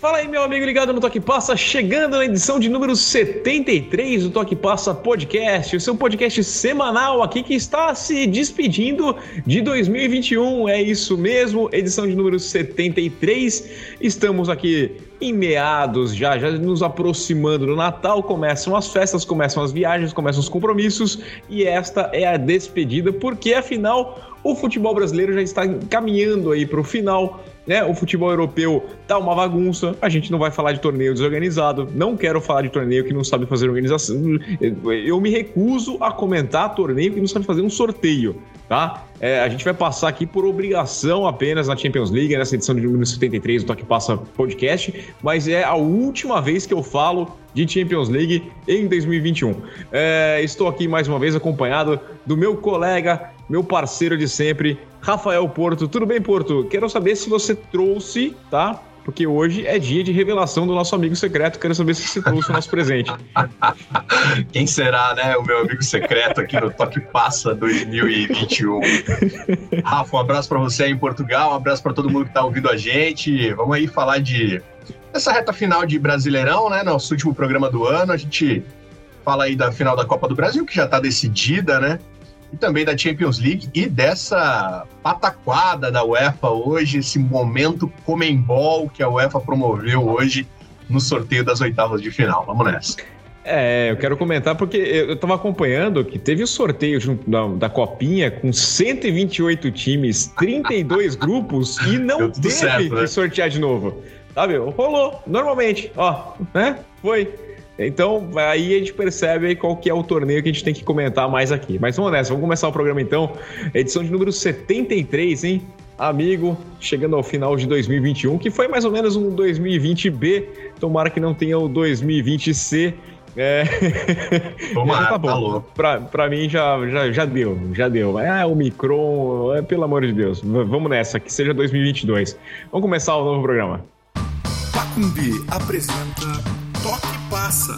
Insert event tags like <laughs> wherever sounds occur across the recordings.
Fala aí, meu amigo ligado no Toque Passa, chegando na edição de número 73 do Toque Passa Podcast, o seu podcast semanal aqui que está se despedindo de 2021. É isso mesmo, edição de número 73. Estamos aqui em meados já, já nos aproximando do Natal, começam as festas, começam as viagens, começam os compromissos e esta é a despedida, porque afinal o futebol brasileiro já está caminhando aí para o final né? O futebol europeu tá uma bagunça. A gente não vai falar de torneio desorganizado. Não quero falar de torneio que não sabe fazer organização. Eu me recuso a comentar torneio que não sabe fazer um sorteio, tá? É, a gente vai passar aqui por obrigação apenas na Champions League, nessa edição de número 73 do Toque Passa Podcast, mas é a última vez que eu falo de Champions League em 2021. É, estou aqui mais uma vez acompanhado do meu colega, meu parceiro de sempre, Rafael Porto. Tudo bem, Porto? Quero saber se você trouxe, tá? Porque hoje é dia de revelação do nosso amigo secreto. Quero saber se você trouxe o nosso presente. <laughs> Quem será, né? O meu amigo secreto aqui no Toque Passa 2021. Rafa, um abraço para você aí em Portugal, um abraço para todo mundo que está ouvindo a gente. Vamos aí falar de essa reta final de Brasileirão, né? Nosso último programa do ano. A gente fala aí da final da Copa do Brasil, que já está decidida, né? E também da Champions League e dessa pataquada da UEFA hoje, esse momento Comembol que a UEFA promoveu hoje no sorteio das oitavas de final. Vamos nessa. É, eu quero comentar porque eu estava acompanhando que teve o sorteio da, da, Copinha com 128 times, 32 <laughs> grupos e não teve certo, né? que sortear de novo. Sabe? Rolou, normalmente, ó, né? Foi. Então, aí a gente percebe qual que é o torneio que a gente tem que comentar mais aqui. Mas vamos nessa, vamos começar o programa então. Edição de número 73, hein? Amigo, chegando ao final de 2021, que foi mais ou menos um 2020B. Tomara que não tenha o 2020C. É. Tomara, <laughs> tá bom. Tá pra, pra mim já, já, já deu, já deu. Ah, o Micron, é, pelo amor de Deus. Vamos nessa, que seja 2022. Vamos começar o novo programa. Pacumbi apresenta Passa.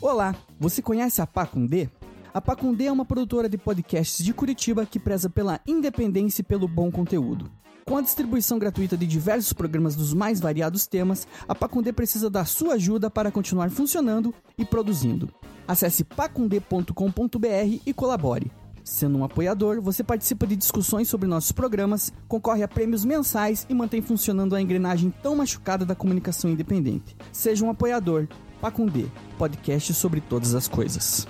Olá, você conhece a Pacundê? A Pacundê é uma produtora de podcasts de Curitiba que preza pela independência e pelo bom conteúdo. Com a distribuição gratuita de diversos programas dos mais variados temas, a Pacundê precisa da sua ajuda para continuar funcionando e produzindo. Acesse pacundê.com.br e colabore. Sendo um apoiador, você participa de discussões sobre nossos programas, concorre a prêmios mensais e mantém funcionando a engrenagem tão machucada da comunicação independente. Seja um apoiador. Pacundê, podcast sobre todas as coisas.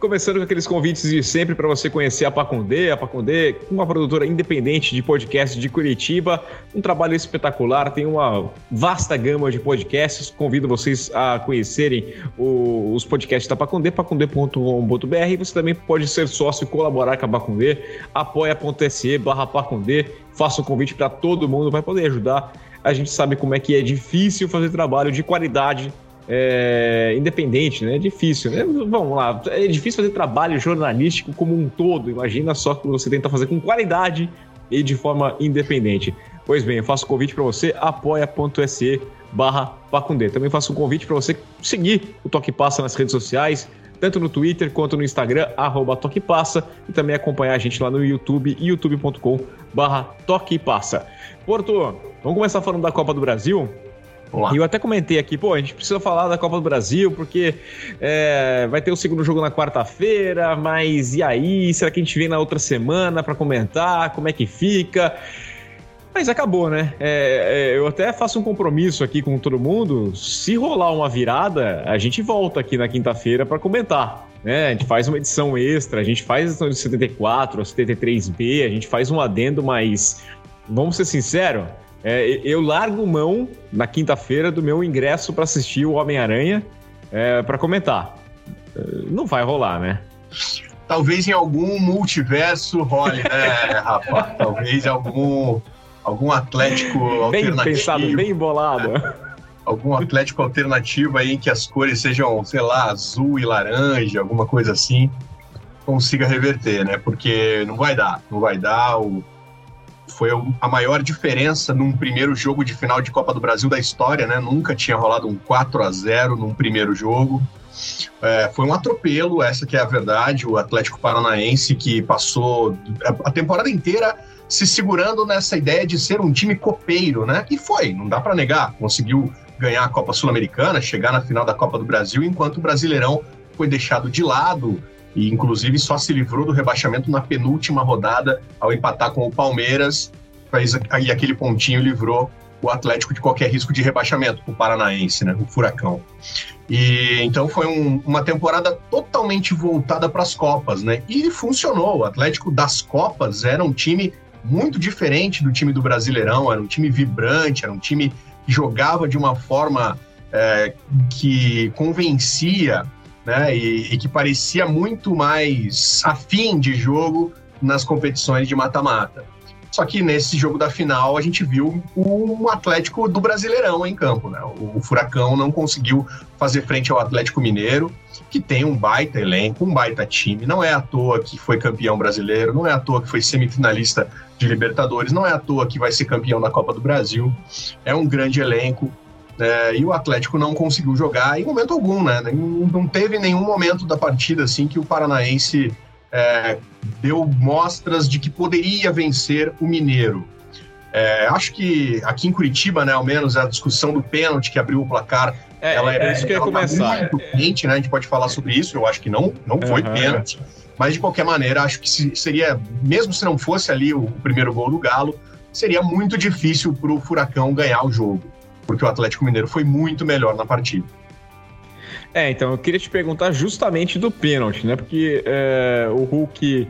Começando com aqueles convites de sempre para você conhecer a Pacundê. A Pacundê, uma produtora independente de podcast de Curitiba, um trabalho espetacular, tem uma vasta gama de podcasts. Convido vocês a conhecerem o, os podcasts da Pacundê, pacundê.com.br. Você também pode ser sócio e colaborar com a Pacundê, apoia.se barra Pacundê. Faça um convite para todo mundo, vai poder ajudar. A gente sabe como é que é difícil fazer trabalho de qualidade é, independente, né? É difícil, né? Vamos lá, é difícil fazer trabalho jornalístico como um todo. Imagina só que você tenta fazer com qualidade e de forma independente. Pois bem, eu faço o convite para você, apoia.se barra Pacundê. Também faço um convite para você seguir o Toque Passa nas redes sociais, tanto no Twitter quanto no Instagram, arroba Toque Passa, e também acompanhar a gente lá no YouTube, youtube.com barra Toque Passa. Porto, vamos começar falando da Copa do Brasil? E eu até comentei aqui, pô, a gente precisa falar da Copa do Brasil, porque é, vai ter o segundo jogo na quarta-feira, mas e aí? Será que a gente vem na outra semana para comentar? Como é que fica? Mas acabou, né? É, é, eu até faço um compromisso aqui com todo mundo. Se rolar uma virada, a gente volta aqui na quinta-feira para comentar. Né? A gente faz uma edição extra, a gente faz a edição de 74, a 73B, a gente faz um adendo, mas vamos ser sinceros é, eu largo mão na quinta-feira do meu ingresso para assistir o Homem-Aranha é, para comentar. É, não vai rolar, né? Talvez em algum multiverso role, <laughs> né, Rafa? Talvez algum, algum Atlético bem alternativo. Bem pensado, bem embolado. É, <laughs> algum Atlético alternativo aí em que as cores sejam, sei lá, azul e laranja, alguma coisa assim, consiga reverter, né? Porque não vai dar, não vai dar. O foi a maior diferença num primeiro jogo de final de Copa do Brasil da história, né? Nunca tinha rolado um 4 a 0 num primeiro jogo. É, foi um atropelo, essa que é a verdade. O Atlético Paranaense que passou a temporada inteira se segurando nessa ideia de ser um time copeiro, né? E foi, não dá para negar. Conseguiu ganhar a Copa Sul-Americana, chegar na final da Copa do Brasil, enquanto o Brasileirão foi deixado de lado e, inclusive, só se livrou do rebaixamento na penúltima rodada ao empatar com o Palmeiras. Aí aquele pontinho livrou o Atlético de qualquer risco de rebaixamento, o Paranaense, né? O Furacão. E então foi um, uma temporada totalmente voltada para as Copas, né? E funcionou. O Atlético das Copas era um time muito diferente do time do Brasileirão, era um time vibrante, era um time que jogava de uma forma é, que convencia, né? E, e que parecia muito mais afim de jogo nas competições de mata-mata. Só que nesse jogo da final a gente viu um Atlético do Brasileirão em campo. Né? O Furacão não conseguiu fazer frente ao Atlético Mineiro, que tem um baita elenco, um baita time. Não é à toa que foi campeão brasileiro, não é à toa que foi semifinalista de Libertadores, não é à toa que vai ser campeão da Copa do Brasil. É um grande elenco. É, e o Atlético não conseguiu jogar em momento algum, né? Não teve nenhum momento da partida assim que o Paranaense é, deu mostras de que poderia vencer o Mineiro. É, acho que aqui em Curitiba, né, ao menos, a discussão do pênalti que abriu o placar. É, ela é, isso que ia tá começar. Muito quente, né? A gente pode falar sobre isso. Eu acho que não, não foi uhum. pênalti. Mas, de qualquer maneira, acho que seria, mesmo se não fosse ali o primeiro gol do Galo, seria muito difícil para o Furacão ganhar o jogo, porque o Atlético Mineiro foi muito melhor na partida. É, então eu queria te perguntar justamente do pênalti, né? Porque é, o Hulk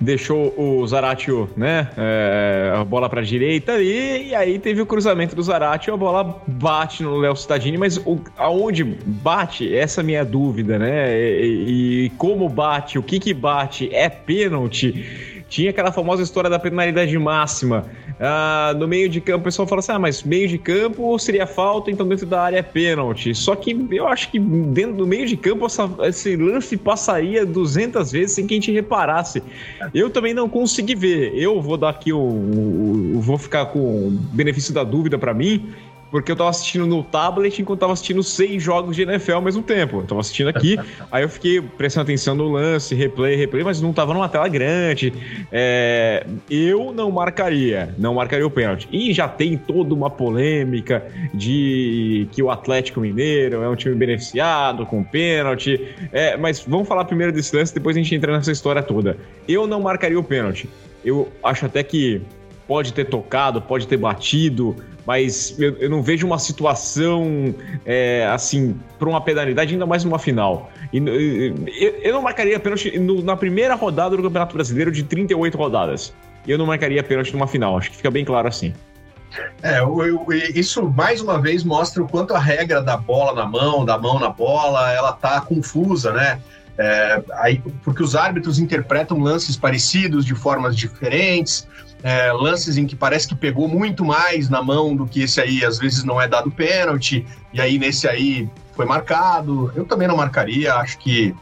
deixou o Zaratio, né? É, a bola para a direita ali, e aí teve o cruzamento do Zaratio, a bola bate no Léo Cittadini, mas o, aonde bate, essa é a minha dúvida, né? E, e como bate, o que que bate, é pênalti? Tinha aquela famosa história da penalidade máxima. Ah, no meio de campo, o pessoal fala assim: ah, mas meio de campo seria falta, então dentro da área é pênalti. Só que eu acho que dentro do meio de campo essa, esse lance passaria 200 vezes sem que a gente reparasse. Eu também não consegui ver. Eu vou dar aqui o. vou ficar com o benefício da dúvida para mim porque eu tava assistindo no tablet enquanto tava assistindo seis jogos de NFL ao mesmo tempo. Eu tava assistindo aqui, <laughs> aí eu fiquei prestando atenção no lance, replay, replay, mas não tava numa tela grande. É, eu não marcaria, não marcaria o pênalti. E já tem toda uma polêmica de que o Atlético Mineiro é um time beneficiado com pênalti. É, mas vamos falar primeiro desse lance, depois a gente entra nessa história toda. Eu não marcaria o pênalti. Eu acho até que pode ter tocado, pode ter batido, mas eu, eu não vejo uma situação é, assim para uma penalidade, ainda mais numa final. E, eu, eu não marcaria pênalti no, na primeira rodada do Campeonato Brasileiro de 38 rodadas. Eu não marcaria pênalti numa final, acho que fica bem claro assim. É, isso mais uma vez mostra o quanto a regra da bola na mão, da mão na bola, ela tá confusa, né? É, aí, porque os árbitros interpretam lances parecidos de formas diferentes é, lances em que parece que pegou muito mais na mão do que esse aí, às vezes não é dado pênalti, e aí nesse aí foi marcado. Eu também não marcaria, acho que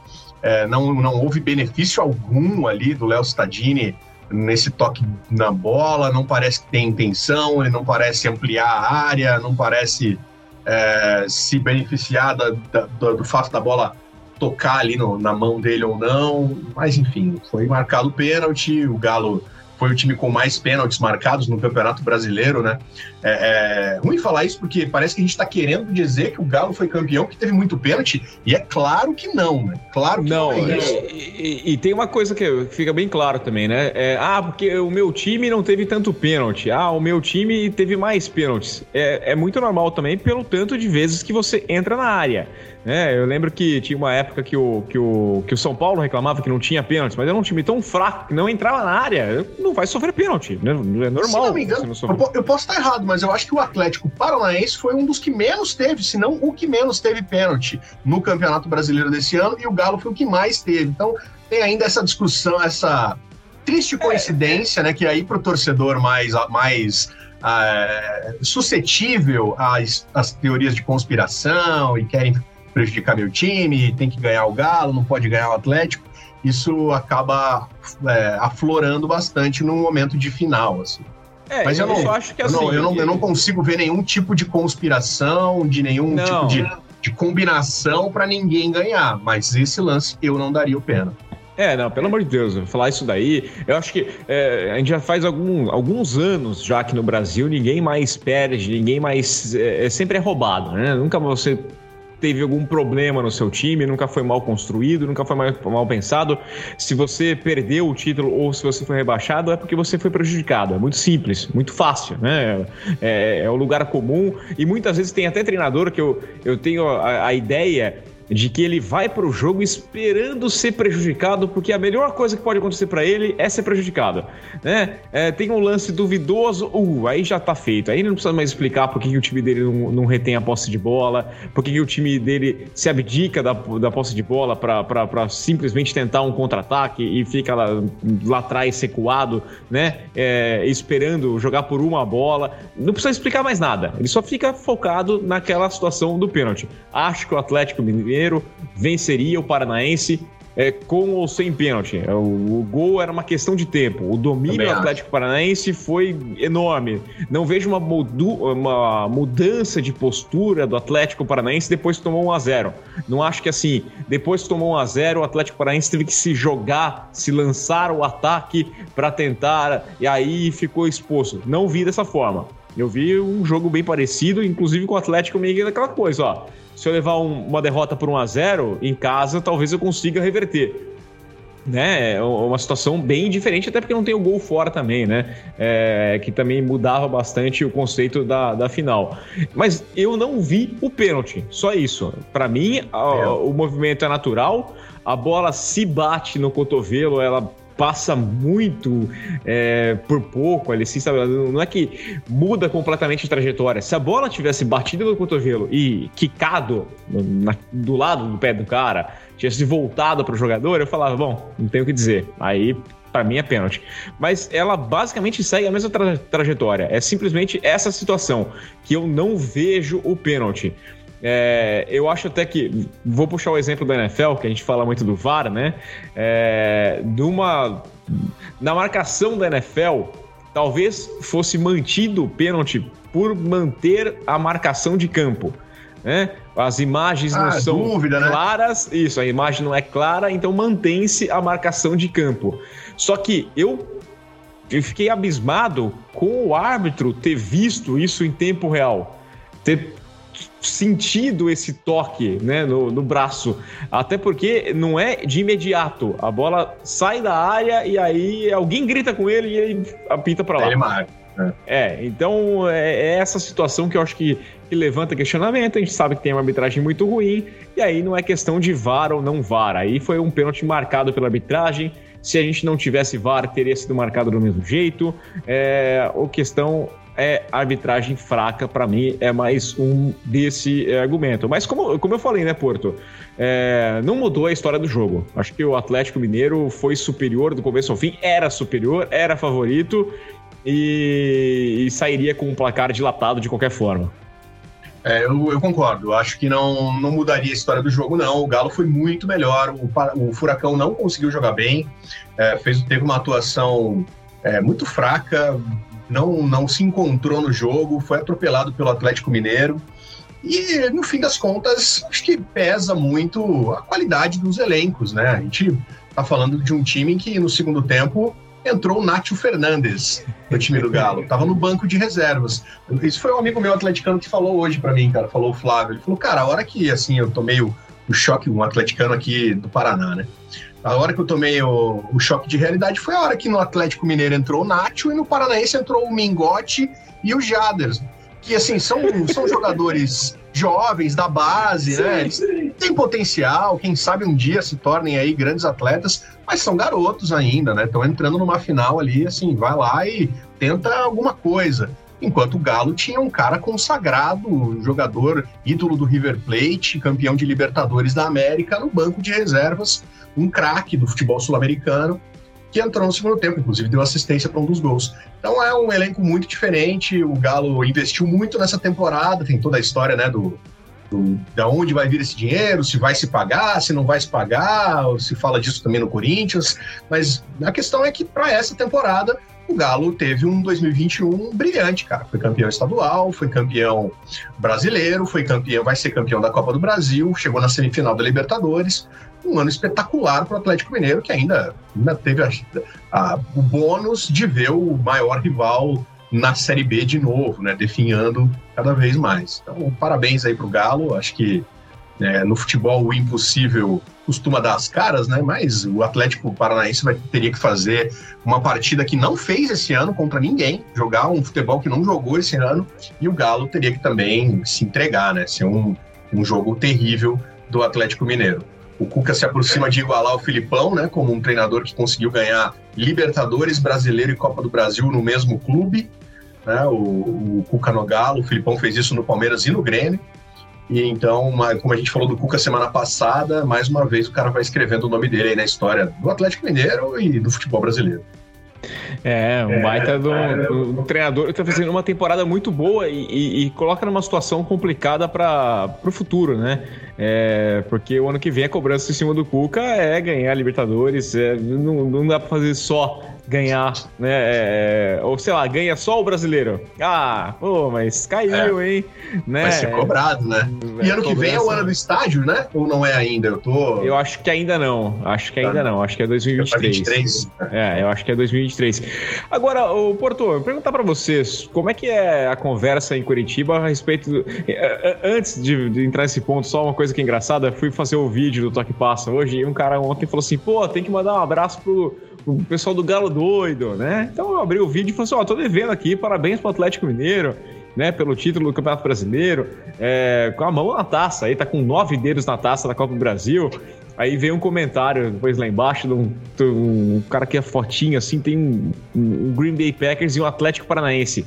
é, não, não houve benefício algum ali do Léo Stadini nesse toque na bola, não parece que tem intenção, ele não parece ampliar a área, não parece é, se beneficiar da, da, do fato da bola tocar ali no, na mão dele ou não, mas enfim, foi marcado o pênalti, o Galo foi o time com mais pênaltis marcados no Campeonato Brasileiro, né? É, é ruim falar isso porque parece que a gente está querendo dizer que o Galo foi campeão que teve muito pênalti, e é claro que não, né? Claro que não, não é isso. E, e, e, tem uma coisa que fica bem claro também, né? É, ah, porque o meu time não teve tanto pênalti. Ah, o meu time teve mais pênaltis. É, é muito normal também pelo tanto de vezes que você entra na área. É, eu lembro que tinha uma época que o, que, o, que o São Paulo reclamava que não tinha pênalti, mas era um time tão fraco que não entrava na área, não vai sofrer pênalti. Né? É normal. Se não me engano, não eu posso estar errado, mas eu acho que o Atlético Paranaense foi um dos que menos teve, se não o que menos teve pênalti no Campeonato Brasileiro desse ano, e o Galo foi o que mais teve. Então tem ainda essa discussão, essa triste é. coincidência, é. né? Que aí para o torcedor mais, mais uh, suscetível às, às teorias de conspiração e querem prejudicar meu time, tem que ganhar o Galo, não pode ganhar o Atlético. Isso acaba é, aflorando bastante num momento de final, assim. É, Mas eu, não, eu acho que assim, eu não, eu não, eu não consigo ver nenhum tipo de conspiração, de nenhum não. tipo de, de combinação para ninguém ganhar. Mas esse lance eu não daria o pena. É, não, pelo amor de Deus, falar isso daí. Eu acho que é, a gente já faz algum, alguns anos já que no Brasil ninguém mais perde, ninguém mais. É, é sempre é roubado, né? Nunca você teve algum problema no seu time, nunca foi mal construído, nunca foi mal, mal, pensado. Se você perdeu o título ou se você foi rebaixado, é porque você foi prejudicado. É muito simples, muito fácil, né? É, é o lugar comum e muitas vezes tem até treinador que eu, eu tenho a, a ideia de que ele vai para o jogo esperando ser prejudicado, porque a melhor coisa que pode acontecer para ele é ser prejudicado. Né? É, tem um lance duvidoso, uh, aí já tá feito. Aí não precisa mais explicar por que, o time dele não, não, retém a posse de bola, por que, o time dele se abdica da, da posse de bola para simplesmente tentar um contra-ataque e fica lá, lá atrás recuado, né? É, esperando jogar por uma bola. Não precisa explicar mais nada. Ele só fica focado naquela situação do pênalti. Acho que o Atlético Mineiro Mineiro venceria o Paranaense é, com ou sem pênalti. É, o, o, gol era uma questão de tempo. O domínio do Atlético Paranaense foi enorme. Não vejo uma, mudu, uma mudança de postura do Atlético Paranaense depois que tomou 1 a 0 Não acho que assim, depois que tomou 1 a 0 o Atlético Paranaense teve que se jogar, se lançar o ataque para tentar, e aí ficou exposto. Não vi dessa forma. Eu vi um jogo bem parecido, inclusive com o Atlético meio aquela coisa, ó se eu levar um, uma derrota por 1 a 0 em casa, talvez eu consiga reverter. Né, é uma situação bem diferente, até porque não tem o gol fora também, né? É, que também mudava bastante o conceito da, da final. Mas eu não vi o pênalti, só isso. Para mim, a, é. o movimento é natural, a bola se bate no cotovelo, ela passa muito é, por pouco ali, assim, sabe? Não é que muda completamente a trajetória. Se a bola tivesse batido no cotovelo e quicado na, do lado do pé do cara, tivesse voltado para o jogador, eu falava, bom, não tenho o que dizer. Aí para mim é pênalti. Mas ela basicamente segue a mesma tra trajetória. É simplesmente essa situação que eu não vejo o pênalti. É, eu acho até que. Vou puxar o exemplo da NFL, que a gente fala muito do VAR, né? É, numa, na marcação da NFL, talvez fosse mantido o pênalti por manter a marcação de campo. Né? As imagens ah, não são dúvida, né? claras, né? isso, a imagem não é clara, então mantém-se a marcação de campo. Só que eu, eu fiquei abismado com o árbitro ter visto isso em tempo real. Ter sentido esse toque né, no, no, braço. Até porque não é de imediato. A bola sai da área e aí alguém grita com ele e ele apita para lá. Ele marca. É. então é, é, essa situação que eu acho que, que, levanta questionamento. A gente sabe que tem uma arbitragem muito ruim, e aí não é questão de VAR ou não VAR. Aí foi um pênalti marcado pela arbitragem. Se a gente não tivesse VAR, teria sido marcado do mesmo jeito. É, a questão é arbitragem fraca, para mim, é mais um desse é, argumento. Mas como, como eu falei, né, Porto? É, não mudou a história do jogo. Acho que o Atlético Mineiro foi superior do começo ao fim, era superior, era favorito e, e sairia com um placar dilatado de qualquer forma. É, eu, eu, concordo. Acho que não, não mudaria a história do jogo, não. O Galo foi muito melhor. O, o Furacão não conseguiu jogar bem. É, fez, teve uma atuação é, muito fraca não, não se encontrou no jogo, foi atropelado pelo Atlético Mineiro. E, no fim das contas, acho que pesa muito a qualidade dos elencos, né? A gente tá falando de um time que no segundo tempo entrou o Nátio Fernandes no time do Galo, tava no banco de reservas. Isso foi um amigo meu atleticano que falou hoje para mim, cara, falou o Flávio. Ele falou, cara, a hora que assim eu tomei o, o choque, um atleticano aqui do Paraná, né? A hora que eu tomei o, o, choque de realidade foi a hora que no Atlético Mineiro entrou o Nacho e no Paranaense entrou o Mingote e o Jaders. Que, assim, são, são <laughs> jogadores jovens, da base, sim, né? Eles têm potencial, quem sabe um dia se tornem aí grandes atletas, mas são garotos ainda, né? Estão entrando numa final ali, assim, vai lá e tenta alguma coisa. Enquanto o Galo tinha um cara consagrado, jogador ídolo do River Plate, campeão de Libertadores da América, no banco de reservas, um craque do futebol sul-americano, que entrou no segundo tempo, inclusive deu assistência para um dos gols. Então é um elenco muito diferente. O Galo investiu muito nessa temporada, tem toda a história, né, do, da onde vai vir esse dinheiro, se vai se pagar, se não vai se pagar, se fala disso também no Corinthians. Mas a questão é que para essa temporada o Galo teve um 2021 brilhante, cara. Foi campeão estadual, foi campeão brasileiro, foi campeão, vai ser campeão da Copa do Brasil, chegou na semifinal da Libertadores. Um ano espetacular para o Atlético Mineiro, que ainda, ainda teve a, a, o bônus de ver o maior rival na Série B de novo, né? Definhando cada vez mais. Então, parabéns aí para o Galo. Acho que é, no futebol o impossível costuma dar as caras, né? Mas o Atlético Paranaense vai, teria que fazer uma partida que não fez esse ano contra ninguém, jogar um futebol que não jogou esse ano, e o Galo teria que também se entregar, né? Ser um, um jogo terrível do Atlético Mineiro. O Cuca se aproxima de igualar o Filipão, né? Como um treinador que conseguiu ganhar Libertadores, Brasileiro e Copa do Brasil no mesmo clube. Né? O, o Cuca no Galo, o Filipão fez isso no Palmeiras e no Grêmio. E então, como a gente falou do Cuca semana passada, mais uma vez o cara vai escrevendo o nome dele aí na história do Atlético Mineiro e do futebol brasileiro. É, um baita do, do, do treinador que está fazendo uma temporada muito boa e, e, e coloca numa situação complicada para o futuro, né? É, porque o ano que vem a cobrança em cima do Cuca é ganhar a Libertadores, é, não, não dá para fazer só ganhar, né? É, é, ou sei lá, ganha só o brasileiro. Ah, pô, mas caiu, é. hein? Né? Vai ser cobrado, né? E ano que vem é o ano do estádio, né? Ou não é ainda? Eu tô. Eu acho que ainda não. Acho que ainda tá. não. Acho que é 2023. 23. É, eu acho que é 2023. Agora, o Porto, eu perguntar para vocês, como é que é a conversa em Curitiba a respeito do... É, é, antes de, de, entrar nesse ponto, só uma coisa que é engraçada, fui fazer o vídeo do Toque Passa hoje e um cara ontem falou assim: "Pô, tem que mandar um abraço pro o pessoal do Galo doido, né? Então eu abri o vídeo e falei assim: ó, oh, tô devendo aqui, parabéns pro Atlético Mineiro. Né, pelo título do Campeonato Brasileiro, é, com a mão na taça, aí tá com nove dedos na taça da Copa do Brasil. Aí veio um comentário depois lá embaixo de um, de um cara que é fotinho assim, tem um, um, Green Bay Packers e um Atlético Paranaense.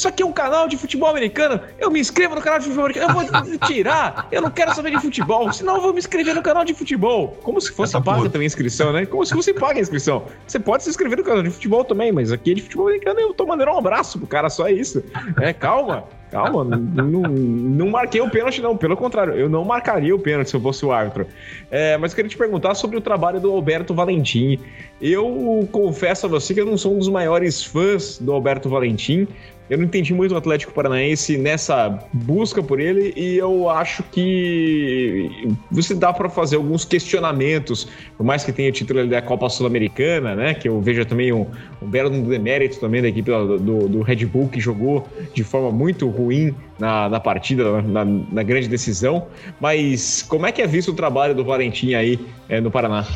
Isso aqui é um canal de futebol americano. Eu me inscrevo no canal de futebol americano. Eu vou <laughs> tirar. Eu não quero saber de futebol. Senão eu vou me inscrever no canal de futebol. Como se fosse paga também a inscrição, né? Como se você paga a inscrição. Você pode se inscrever no canal de futebol também, mas aqui é de futebol americano eu tô mandando um abraço pro cara, só isso. É, calma. Calma, não, não marquei o pênalti, não. Pelo contrário, eu não marcaria o pênalti se eu fosse o árbitro. É, mas eu queria te perguntar sobre o trabalho do Alberto Valentim. Eu confesso a você que eu não sou um dos maiores fãs do Alberto Valentim. Eu não entendi muito o Atlético Paranaense nessa busca por ele e eu acho que você dá para fazer alguns questionamentos, por mais que tenha o título da Copa Sul-Americana, né? Que eu vejo também um, um belo demérito também da equipe do, do, Red Bull que jogou de forma muito ruim na, na partida, na, na, grande decisão. Mas como é que é visto o trabalho do Valentim aí é, no Paraná?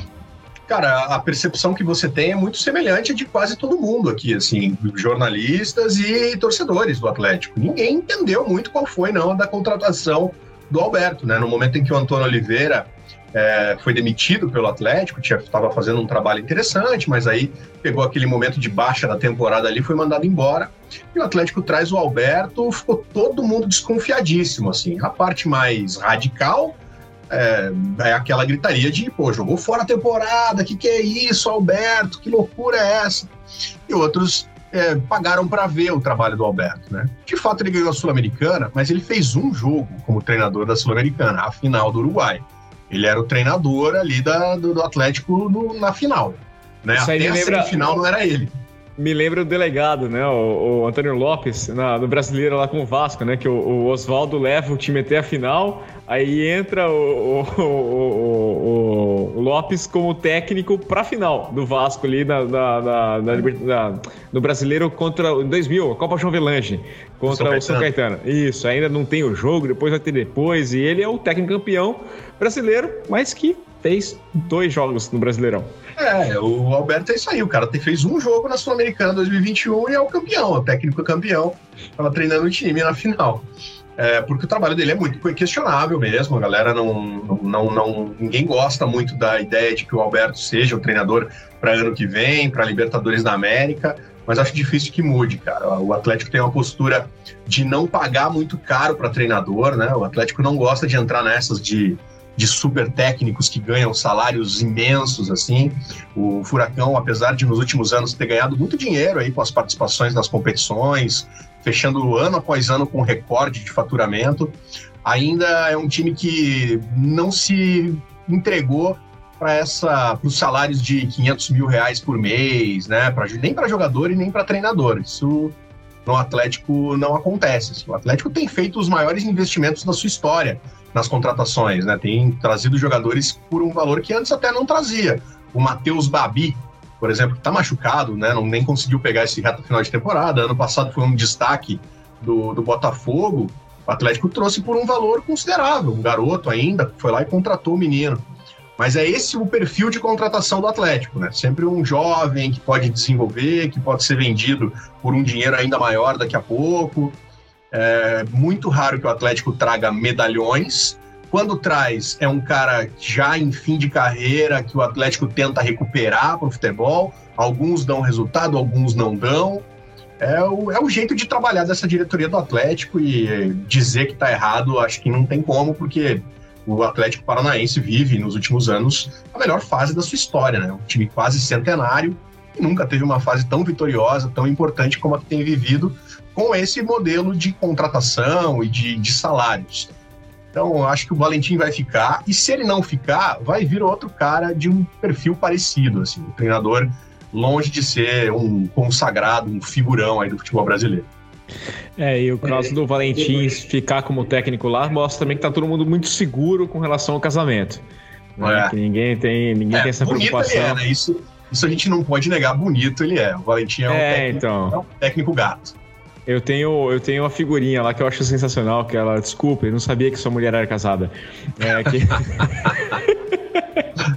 Cara, a percepção que você tem é muito semelhante de quase todo mundo aqui, assim, jornalistas e torcedores do Atlético. Ninguém entendeu muito qual foi, não, da contratação do Alberto, né? No momento em que o Antônio Oliveira é, foi demitido pelo Atlético, estava fazendo um trabalho interessante, mas aí pegou aquele momento de baixa da temporada ali, foi mandado embora. E o Atlético traz o Alberto, ficou todo mundo desconfiadíssimo, assim. A parte mais radical é, é, aquela gritaria de, pô, jogou fora a temporada, que que é isso, Alberto, que loucura é essa? E outros é, pagaram para ver o trabalho do Alberto, né? De fato, ele ganhou a Sul-Americana, mas ele fez um jogo como treinador da Sul-Americana, a final do Uruguai. Ele era o treinador ali da, do, do Atlético no, na final. Né? Até a lembra... semifinal não era ele me lembra o delegado, né? O, o Antônio Lopes, na, no brasileiro lá com o Vasco, né? Que o, o Oswaldo leva o time até a final, aí entra o, o, Lopes como técnico para a final do Vasco ali na, na, na, na, no brasileiro contra em 2000, a Copa João Velange contra São o São Caetano. Isso, ainda não tem o jogo, depois vai ter depois, e ele é o técnico campeão brasileiro, mas que fez dois jogos no Brasileirão. É, o Alberto é isso aí. O cara fez um jogo na Sul-Americana 2021 e é o campeão, o técnico é campeão. Tava treinando o time na final. É, porque o trabalho dele é muito questionável mesmo. A galera não, não, não, Ninguém gosta muito da ideia de que o Alberto seja o treinador para ano que vem, para Libertadores da América. Mas acho difícil que mude, cara. O Atlético tem uma postura de não pagar muito caro para treinador, né? O Atlético não gosta de entrar nessas de de super técnicos que ganham salários imensos assim. O Furacão, apesar de nos últimos anos ter ganhado muito dinheiro aí com as participações nas competições, fechando ano após ano com recorde de faturamento, ainda é um time que não se entregou para os salários de 500 mil reais por mês, né? Pra, nem para jogador e nem para treinador. Isso no Atlético não acontece. O Atlético tem feito os maiores investimentos da sua história nas contratações, né? Tem trazido jogadores por um valor que antes até não trazia. O Matheus Babi, por exemplo, que está machucado, né? Não, nem conseguiu pegar esse reto final de temporada. Ano passado foi um destaque do, do Botafogo. O Atlético trouxe por um valor considerável. Um garoto ainda foi lá e contratou o menino. Mas é esse o perfil de contratação do Atlético, né? Sempre um jovem que pode desenvolver, que pode ser vendido por um dinheiro ainda maior daqui a pouco. É muito raro que o Atlético traga medalhões. Quando traz, é um cara já em fim de carreira, que o Atlético tenta recuperar para o futebol. Alguns dão resultado, alguns não dão. É o, é o jeito de trabalhar dessa diretoria do Atlético e dizer que está errado, acho que não tem como, porque o Atlético Paranaense vive nos últimos anos a melhor fase da sua história, né? Um time quase centenário nunca teve uma fase tão vitoriosa, tão importante como a que tem vivido com esse modelo de contratação e de, de salários. Então, acho que o Valentim vai ficar, e se ele não ficar, vai vir outro cara de um perfil parecido, assim, um treinador longe de ser um consagrado, um figurão aí do futebol brasileiro. É, e o caso é, do Valentim ficar como técnico lá mostra também que tá todo mundo muito seguro com relação ao casamento. Né? É. Que ninguém tem, ninguém é, tem essa preocupação. É, né? isso, isso a gente não pode negar, bonito ele é. O Valentim é um, é, técnico, então. é um técnico gato. Eu tenho, eu tenho uma figurinha lá que eu acho sensacional, que ela, desculpa, eu não sabia que sua mulher era casada. É, que... <laughs>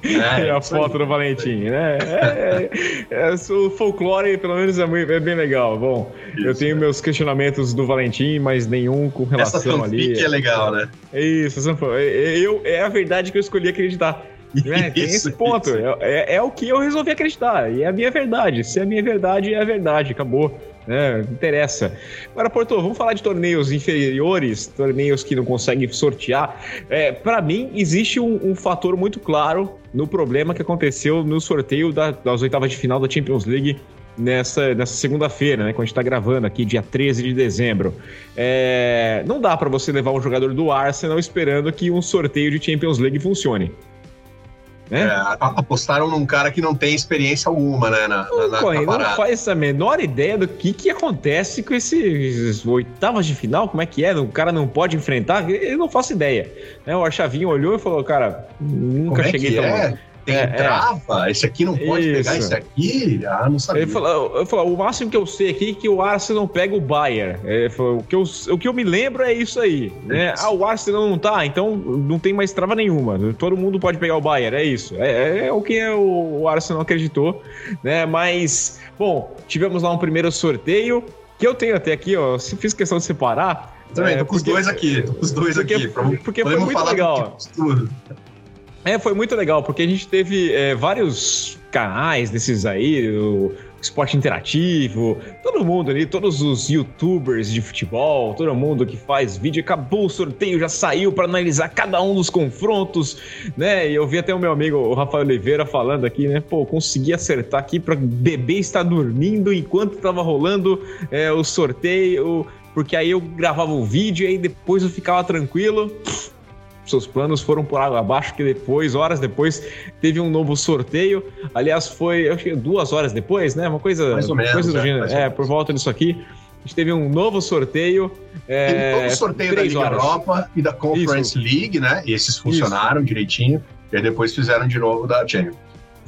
É, é a foto aí. do Valentim, né? É, é, é, o folclore, pelo menos, é, muito, é bem legal. Bom, Isso, eu tenho é. meus questionamentos do Valentim, mas nenhum com relação Essa ali. Essa é legal, né? Isso, eu, é a verdade que eu escolhi acreditar. <laughs> É, tem esse ponto. É, é, é, o que eu resolvi acreditar. E é a minha verdade. Se é a minha verdade, é a verdade. Acabou. É, não interessa. Agora, Porto, vamos falar de torneios inferiores, torneios que não conseguem sortear. É, Para mim, existe um, um, fator muito claro no problema que aconteceu no sorteio da, das oitavas de final da Champions League nessa, nessa segunda-feira, né? Quando a gente está gravando aqui, dia 13 de dezembro. É, não dá para você levar um jogador do Arsenal esperando que um sorteio de Champions League funcione. Né? É, apostaram num cara que não tem experiência alguma, né? Na, não, na, na não faz a menor ideia do que, que acontece com esses oitavas de final, como é que é? O cara não pode enfrentar? Eu não faço ideia. Né? O Archavinho olhou e falou, cara, nunca como é cheguei tão é? Tem é, trava, é. esse aqui não pode Isso. pegar esse aqui, ah, não sabia. Ele falou, eu falou, o máximo que eu sei aqui é que o Arsenal pega o Bayern. Ele falou, o, que eu, o que eu me lembro é isso aí. Né? Ah, o Arsenal não tá, então não tem mais trava nenhuma. Todo mundo pode pegar o Bayern, é isso. É, é, é o que o, o Arsenal acreditou, né? Mas, bom, tivemos lá um primeiro sorteio, que eu tenho até aqui, ó, fiz questão de separar. Também, é, tô com porque, os dois aqui, tô com os dois porque, aqui. Porque, porque foi muito legal. Tudo. É, foi muito legal, porque a gente teve é, vários canais desses aí, o Esporte Interativo, todo mundo ali, todos os youtubers de futebol, todo mundo que faz vídeo, acabou o sorteio, já saiu para analisar cada um dos confrontos, né? E eu vi até o meu amigo, o Rafael Oliveira, falando aqui, né? Pô, consegui acertar aqui para bebê estar dormindo enquanto tava rolando é, o sorteio, porque aí eu gravava o vídeo e aí depois eu ficava tranquilo seus planos foram por água abaixo, que depois, horas depois, teve um novo sorteio. Aliás, foi, acho que duas horas depois, né? Uma coisa, mais ou menos, coisa do é, gênero. É, por volta disso aqui. A gente teve um novo sorteio. É, teve um novo sorteio da Liga horas. Europa e da Conference Isso. League, né? E esses funcionaram Isso. direitinho. E aí depois fizeram de novo da Champions.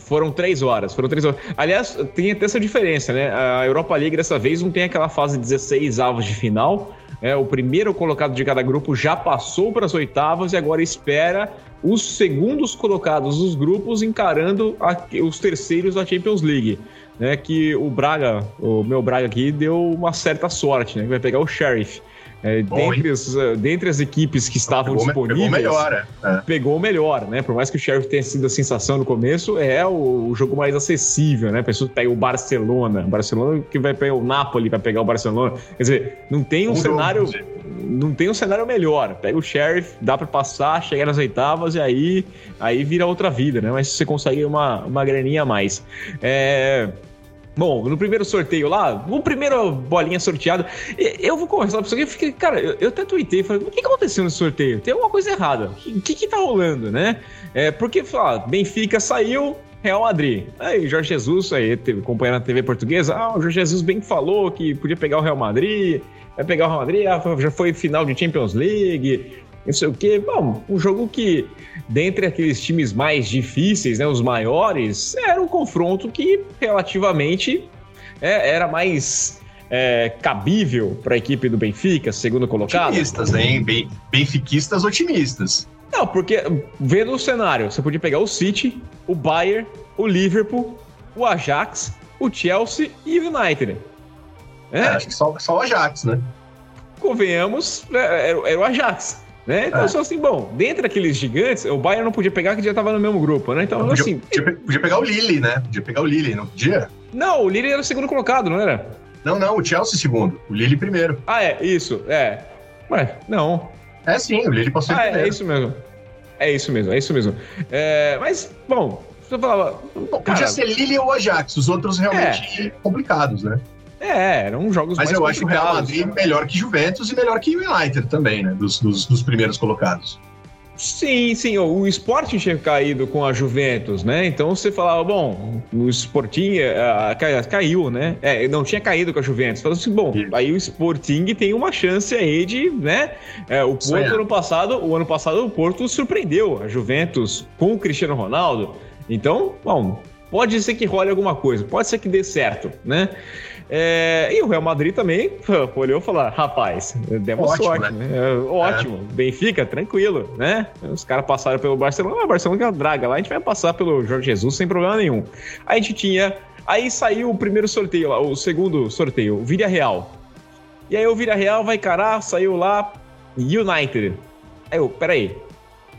Foram três horas, foram três horas. Aliás, tem até essa diferença, né? A Europa League dessa vez não tem aquela fase de 16 avos de final, é, o primeiro colocado de cada grupo já passou para as oitavas e agora espera os segundos colocados dos grupos encarando a, os terceiros da Champions League. Né, que o Braga, o meu Braga aqui, deu uma certa sorte, né? Que vai pegar o Sheriff. É, dentre, as, eh, dentre, as, equipes que estavam pegou, disponíveis, pegou melhor, é. pegou o melhor, né? Por mais que o Sheriff tenha sido a sensação no começo, é o, o jogo mais acessível, né? Pessoas pegam o Barcelona, Barcelona que vai pegar o Napoli para pegar o Barcelona. Quer dizer, não tem um, um cenário, jogo, não tem um cenário melhor. Pega o Sheriff, dá para passar, chegar nas oitavas e aí, aí vira outra vida, né? Mas você consegue uma, uma graninha a mais. É, Bom, no primeiro sorteio lá, o primeiro bolinha sorteado, eu vou conversar pra você, eu fiquei, cara, eu, eu até tuitei, falei, o que, que aconteceu no sorteio? Tem alguma coisa errada. O que, que tá rolando, né? É, porque, fala, Benfica saiu, Real Madrid. Aí, Jorge Jesus, aí, teve, acompanhando a TV portuguesa, ah, o Jorge Jesus bem falou que podia pegar o Real Madrid, vai pegar o Real Madrid, ah, já foi final de Champions League, não sei o quê. Bom, um jogo que, dentre aqueles times mais difíceis, né, os maiores, era um confronto que relativamente é, era mais é, cabível para a equipe do Benfica, segundo colocado. Otimistas, hein? benfiquistas otimistas. Não, porque vendo o cenário, você podia pegar o City, o Bayern, o Liverpool, o Ajax, o Chelsea e o United. É? é acho que só, só o Ajax, né? Convenhamos, né, era, era o Ajax. Né? Então, é. só assim, bom, dentre aqueles gigantes, o Bayern não podia pegar, que já estava no mesmo grupo, né? Então, podia, assim. Podia, podia, pegar o Lille, né? Podia pegar o Lille, não podia? Não, o Lille era o segundo colocado, não era? Não, não, o Chelsea segundo, o Lille primeiro. Ah, é, isso, é. Ué, não. É sim, o Lille passou ah, é, é isso mesmo. É isso mesmo, é isso mesmo. É, mas, bom, você falava. Bom, podia ser Lille ou Ajax, os outros realmente é. complicados, né? É, eram jogos Mas eu acho o Real Madrid melhor que Juventus e melhor que o United também, né? Dos, dos, dos primeiros colocados. Sim, sim, o Sporting tinha caído com a Juventus, né? Então você falava, bom, o Sporting uh, caiu, né? É, não tinha caído com a Juventus. Falava assim, bom, Isso. aí o Sporting tem uma chance aí de, né? É, o Porto ano passado, o ano passado o Porto surpreendeu a Juventus com o Cristiano Ronaldo. Então, bom, pode ser que role alguma coisa, pode ser que dê certo, né? É, e o Real Madrid também olhou e falou: rapaz, demos ótimo, sorte, né? né? É, ótimo, é. Benfica, tranquilo, né? Os caras passaram pelo Barcelona, o Barcelona que é uma draga lá, a gente vai passar pelo Jorge Jesus sem problema nenhum. A gente tinha. Aí saiu o primeiro sorteio lá, o segundo sorteio, o Vila Real. E aí o Vila Real vai encarar, saiu lá, United. Aí eu, peraí,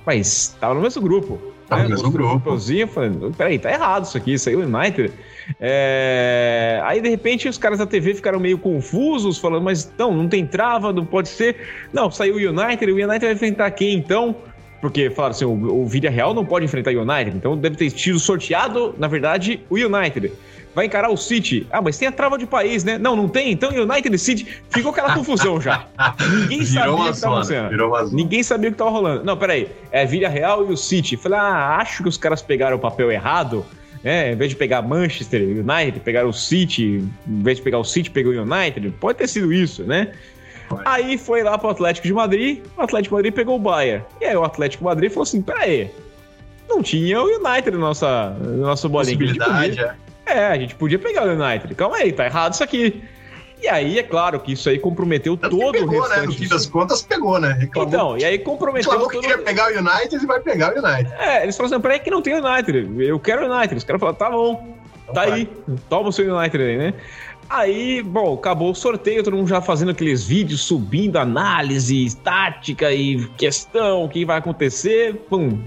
mas tava no mesmo grupo. Tava né? no mesmo grupo. Falando, peraí, tá errado isso aqui, saiu o United. É... Aí, de repente, os caras da TV ficaram meio confusos, falando, mas não, não tem trava, não pode ser. Não, saiu o United, o United vai enfrentar quem então? Porque falaram assim, o, o Real não pode enfrentar o United, então deve ter sido sorteado, na verdade, o United. Vai encarar o City. Ah, mas tem a trava de país, né? Não, não tem? Então United e City. Ficou aquela confusão já. <laughs> Ninguém sabia o que estava acontecendo. Ninguém sabia o que estava rolando. Não, peraí. É Vila Real e o City. Falei, ah, acho que os caras pegaram o papel errado é, em vez de pegar Manchester United, pegar o City, em vez de pegar o City, pegou o United, pode ter sido isso, né? Aí foi lá pro Atlético de Madrid, o Atlético de Madrid pegou o Bayern. E aí o Atlético de Madrid falou assim: peraí, não tinha o United na nossa, no nosso bolinho. Possibilidade, é. É, a gente podia pegar o United. Calma aí, tá errado isso aqui. E aí, é claro que isso aí comprometeu Tanto todo pegou, o restante. Né? No fim das contas, pegou, né? Reclamou, então, e aí comprometeu todo... que queria pegar o United e vai pegar o United. É, eles falaram assim, peraí que não tem o United, eu quero o United. Os caras falaram, tá bom, então tá aí, toma o seu United aí, né? Aí, bom, acabou o sorteio, todo mundo já fazendo aqueles vídeos, subindo análise, tática e questão, o que vai acontecer. Pum,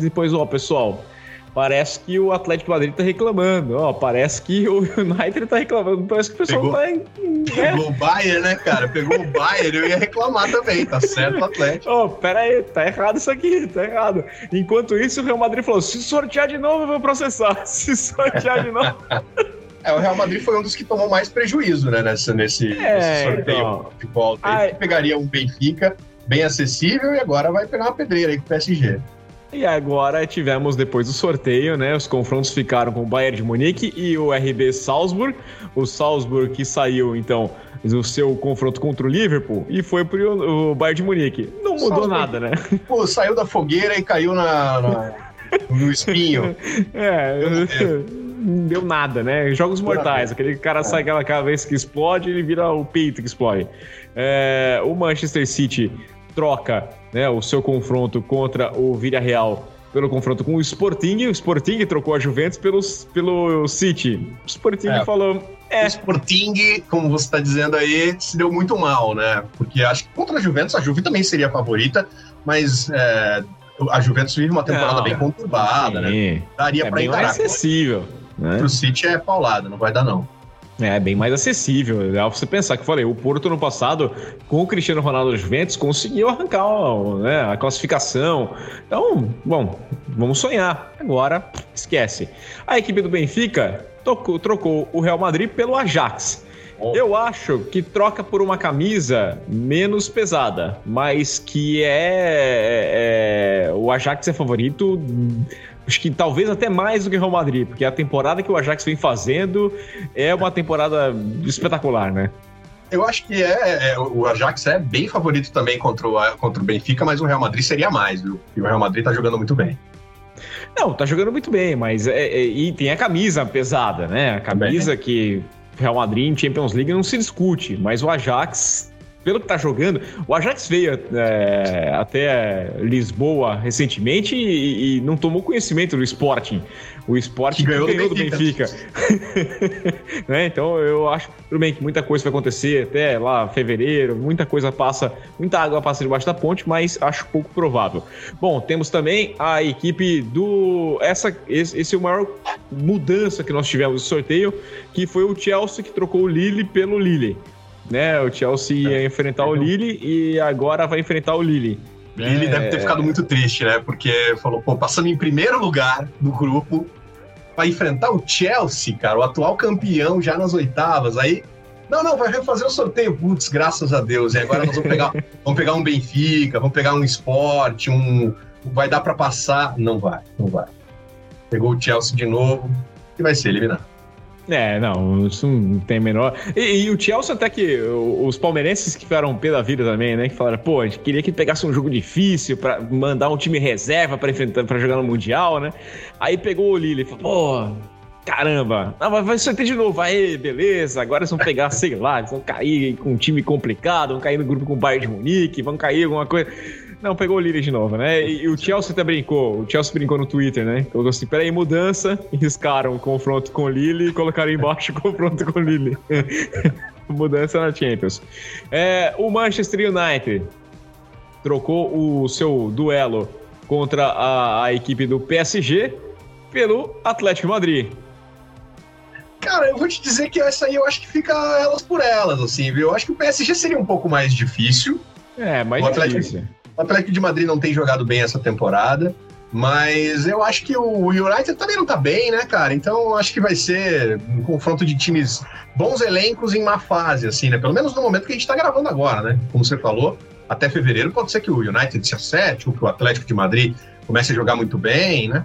depois, ó, pessoal, Parece que o Atlético Madrid tá reclamando. Ó, parece que o <laughs> United tá reclamando. Parece que o pessoal pegou, tá. Em, Pegou o Bayern, né, cara? Pegou o Bayern, eu ia reclamar também. Tá certo o Atlético. Ó, oh, pera aí, tá errado isso aqui, tá errado. Enquanto isso, o Real Madrid falou: se sortear de novo, eu vou processar. <laughs> Se sortear de novo. É, o Real Madrid foi um dos que tomou mais prejuízo, né, nessa, nesse, é, nesse sorteio então... de volta. Ele pegaria um Benfica bem acessível e agora vai pegar uma pedreira aí com o PSG. E agora tivemos, depois do sorteio, né? Os confrontos ficaram com o Bayern de Munique e o RB Salzburg. O Salzburg que saiu, então, do seu confronto contra o Liverpool e foi pro o Bayern de Munique. Não mudou Salzburg, nada, né? Pô, saiu da fogueira e caiu na, na no espinho. <laughs> é, não deu nada, né? Jogos mortais. Aquele cara é. sai aquela cabeça que explode e ele vira o peito que explode. É, o Manchester City troca né, o seu confronto contra o Villarreal pelo confronto com o Sporting. O Sporting trocou a Juventus pelos, pelo City. O Sporting é. falou. É. O Sporting, como você está dizendo aí, se deu muito mal, né? Porque acho que contra a Juventus, a Juve também seria a favorita, mas é, a Juventus vive uma temporada não, bem conturbada, né? Daria é para encarar. mais acessível. Né? Pro City é paulada, não vai dar não. É, bem mais acessível. É você pensar que falei, o Porto no passado, com o Cristiano Ronaldo Juventus, conseguiu arrancar né, a classificação. Então, bom, vamos sonhar. Agora, esquece. A equipe do Benfica trocou, trocou o Real Madrid pelo Ajax. Eu acho que troca por uma camisa menos pesada, mas que é, é, o Ajax é favorito. Acho que talvez até mais do que o Real Madrid, porque a temporada que o Ajax vem fazendo é uma temporada espetacular, né? Eu acho que é, é, o Ajax é bem favorito também contra o, contra o Benfica, mas o Real Madrid seria mais, viu? E o Real Madrid tá jogando muito bem. Não, tá jogando muito bem, mas é, é, e tem a camisa pesada, né? A camisa bem. que Real Madrid em Champions League não se discute, mas o Ajax pelo que tá jogando, o Ajax veio é, até Lisboa recentemente e, e, não tomou conhecimento do Sporting. O Sporting ganhou, ganhou, do Benfica. <laughs> né? Então eu acho, tudo bem que muita coisa vai acontecer até lá fevereiro, muita coisa passa, muita água passa debaixo da ponte, mas acho pouco provável. Bom, temos também a equipe do essa esse, esse é o maior mudança que nós tivemos no sorteio, que foi o Chelsea que trocou o Lille pelo Lille né? O Chelsea ia é. enfrentar o Lille e agora vai enfrentar o Lille. Lille é... deve ter ficado muito triste, né? Porque falou, pô, passando em primeiro lugar no grupo, vai enfrentar o Chelsea, cara, o atual campeão já nas oitavas. Aí, não, não, vai refazer o sorteio. Putz, graças a Deus. E agora nós vamos pegar, <laughs> vamos pegar um Benfica, vamos pegar um esporte, um. Vai dar para passar? Não vai, não vai. Pegou o Chelsea de novo e vai ser eliminado. É, não, isso não tem menor. E, e, o Chelsea, até que os palmeirenses que ficaram pé da vida também, né? Que falaram, pô, a gente queria que pegasse um jogo difícil para mandar um time reserva para enfrentar, para jogar no Mundial, né? Aí pegou o Lille e falou, pô, caramba, não, vai sorteio de novo, aí, beleza, agora eles vão pegar, <laughs> sei lá, eles vão cair com um time complicado, vão cair no grupo com o Bayern de Munique, vão cair alguma coisa. Não, pegou o Lille de novo, né? E, e, o Chelsea até brincou. O Chelsea brincou no Twitter, né? Colocou assim: peraí, mudança. E riscaram o confronto com o Lille e colocaram embaixo o <laughs> confronto com o Lille. <laughs> mudança na Champions. É, o Manchester United trocou o seu duelo contra a, a equipe do PSG pelo Atlético Madrid. Cara, eu vou te dizer que essa aí eu acho que fica elas por elas, assim, viu? Eu acho que o PSG seria um pouco mais difícil. É, mais Atlético, difícil. O Atlético de Madrid não tem jogado bem essa temporada, mas eu acho que o United também não tá bem, né, cara? Então acho que vai ser um confronto de times bons elencos em má fase, assim, né? Pelo menos no momento que a gente tá gravando agora, né? Como você falou, até fevereiro pode ser que o United se acerte, ou que o Atlético de Madrid comece a jogar muito bem, né?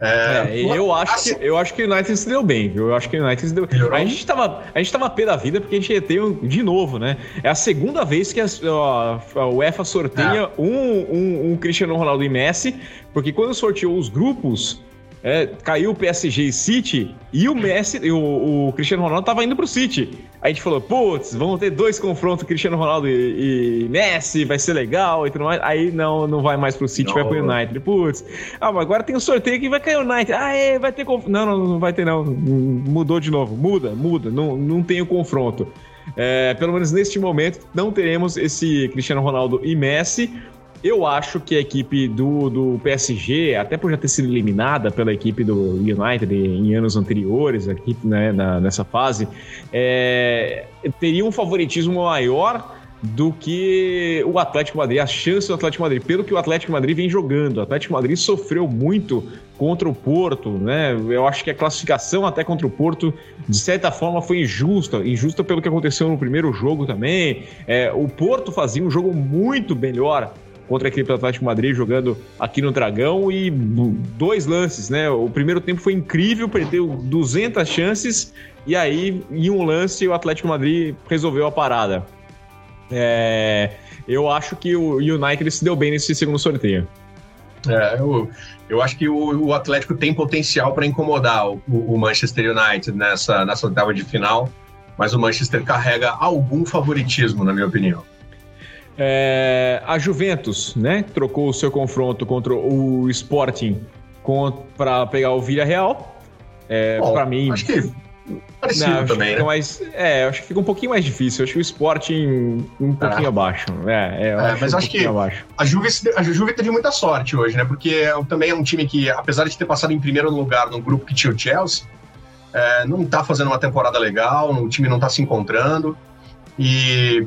É, é, eu, acho assim, que, eu acho que o United se deu bem, viu? Eu acho que o United se deu bem. A gente, tava, a gente tava pé da vida porque a gente tem, de novo, né? É a segunda vez que a, a, a UEFA sorteia é. um, um, um Cristiano Ronaldo e Messi, porque quando sorteou os grupos, é, caiu o PSG e City e o Messi, o, o Cristiano Ronaldo tava indo pro City. Aí a gente falou, putz, vamos ter dois confrontos, Cristiano Ronaldo e, e, Messi, vai ser legal e tudo mais. Aí não, não vai mais pro City, não. vai pro United. Putz, ah, mas agora tem um sorteio que vai cair o United. Ah, é, vai ter confronto. Não, não, não vai ter não. Mudou de novo. Muda, muda. Não, não tem o confronto. É, pelo menos neste momento, não teremos esse Cristiano Ronaldo e Messi. Eu acho que a equipe do, do PSG, até por já ter sido eliminada pela equipe do United em anos anteriores, aqui né, na, nessa fase, é, teria um favoritismo maior do que o Atlético Madrid, a chance do Atlético Madrid, pelo que o Atlético Madrid vem jogando. O Atlético Madrid sofreu muito contra o Porto, né? Eu acho que a classificação até contra o Porto, de certa forma, foi injusta, injusta pelo que aconteceu no primeiro jogo também. É, o Porto fazia um jogo muito melhor contra a equipe do Atlético Madrid jogando aqui no Dragão e dois lances, né? O primeiro tempo foi incrível, perdeu 200 chances e aí em um lance o Atlético Madrid resolveu a parada. É, eu acho que o United se deu bem nesse segundo sorteio. É, eu, eu acho que o, o Atlético tem potencial para incomodar o, o, Manchester United nessa, nessa oitava de final, mas o Manchester carrega algum favoritismo, na minha opinião. É, a Juventus, né, trocou o seu confronto contra o Sporting para pegar o Villarreal. É, para mim, acho que parecido não, também, né? Mais, é, acho que fica um pouquinho mais difícil. Acho que o Sporting um pouquinho ah. abaixo. É, é, é acho mas um acho que abaixo. a Juve, a Juve teve muita sorte hoje, né? Porque é também é um time que, apesar de ter passado em primeiro lugar no grupo que tinha o Chelsea, é, não tá fazendo uma temporada legal, o time não tá se encontrando. E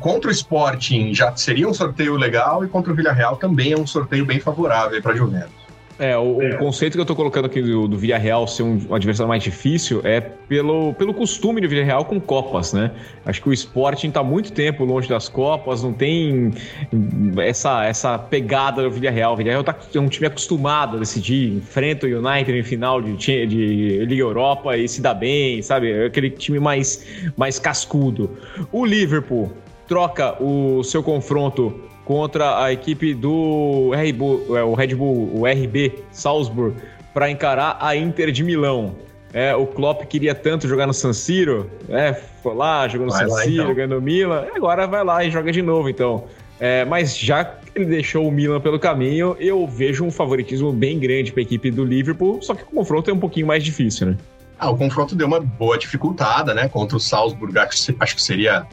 contra o Sporting já seria um sorteio legal e contra o Villarreal também é um sorteio bem favorável para a Juventus. É, o, o, conceito que eu tô colocando aqui do, do Villarreal ser um, um, adversário mais difícil é pelo, pelo costume do Villarreal com Copas, né? Acho que o Sporting tá muito tempo longe das Copas, não tem essa, essa pegada do Villarreal. O Villarreal tá, é um time acostumado a decidir, enfrenta o United em final de, de Liga Europa e se dá bem, sabe? É aquele time mais, mais cascudo. O Liverpool troca o seu confronto contra a equipe do Red Bull, é, o Red Bull, o RB Salzburg, para encarar a Inter de Milão. É, o Klopp queria tanto jogar no San Siro, é, foi lá, jogou no vai San lá, Siro, então. ganhou no Milan, agora vai lá e joga de novo, então. É, mas já que ele deixou o Milan pelo caminho, eu vejo um favoritismo bem grande para a equipe do Liverpool, só que o confronto é um pouquinho mais difícil, né? Ah, o confronto deu uma boa dificultada, né? Contra o Salzburg, acho que seria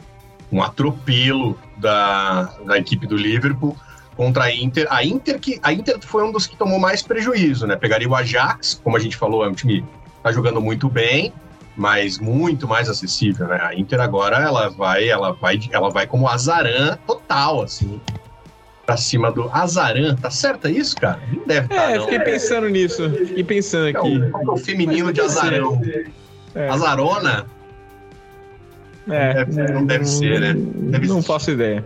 um atropelo da, da equipe do Liverpool contra a Inter. A Inter que a Inter foi um dos que tomou mais prejuízo, né? Pegaria o Ajax, como a gente falou, é um time que tá jogando muito bem, mas muito mais acessível, né? A Inter agora ela vai, ela vai, ela vai como azarã total, assim. Pra cima do Azaran, tá certo é isso, cara? Não deve estar. Tá, é, não. fiquei pensando nisso. Fiquei pensando aqui. Qual é o feminino de Azarão? É. Azarona? É, não deve, não deve ser, né? Deve não ser. faço ideia.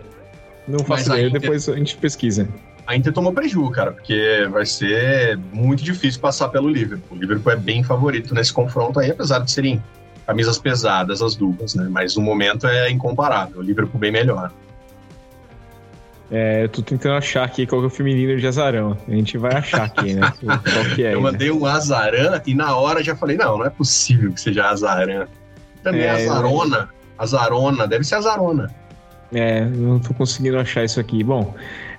Não faço Mas ideia, Inter... depois a gente pesquisa. A Inter tomou prejuízo, cara, porque vai ser muito difícil passar pelo Liverpool. O Liverpool é bem favorito nesse confronto aí, apesar de serem camisas pesadas as duplas, né? Mas no momento é incomparável. O Liverpool bem melhor. É, eu tô tentando achar aqui qual é o feminino de Azarão. A gente vai achar aqui, né? <laughs> Qual que é. Eu mandei um Azarã e na hora já falei, não, não é possível que seja Azarã. Também é, Azarona. Azarona, deve ser Azarona. É, não tô conseguindo achar isso aqui. Bom,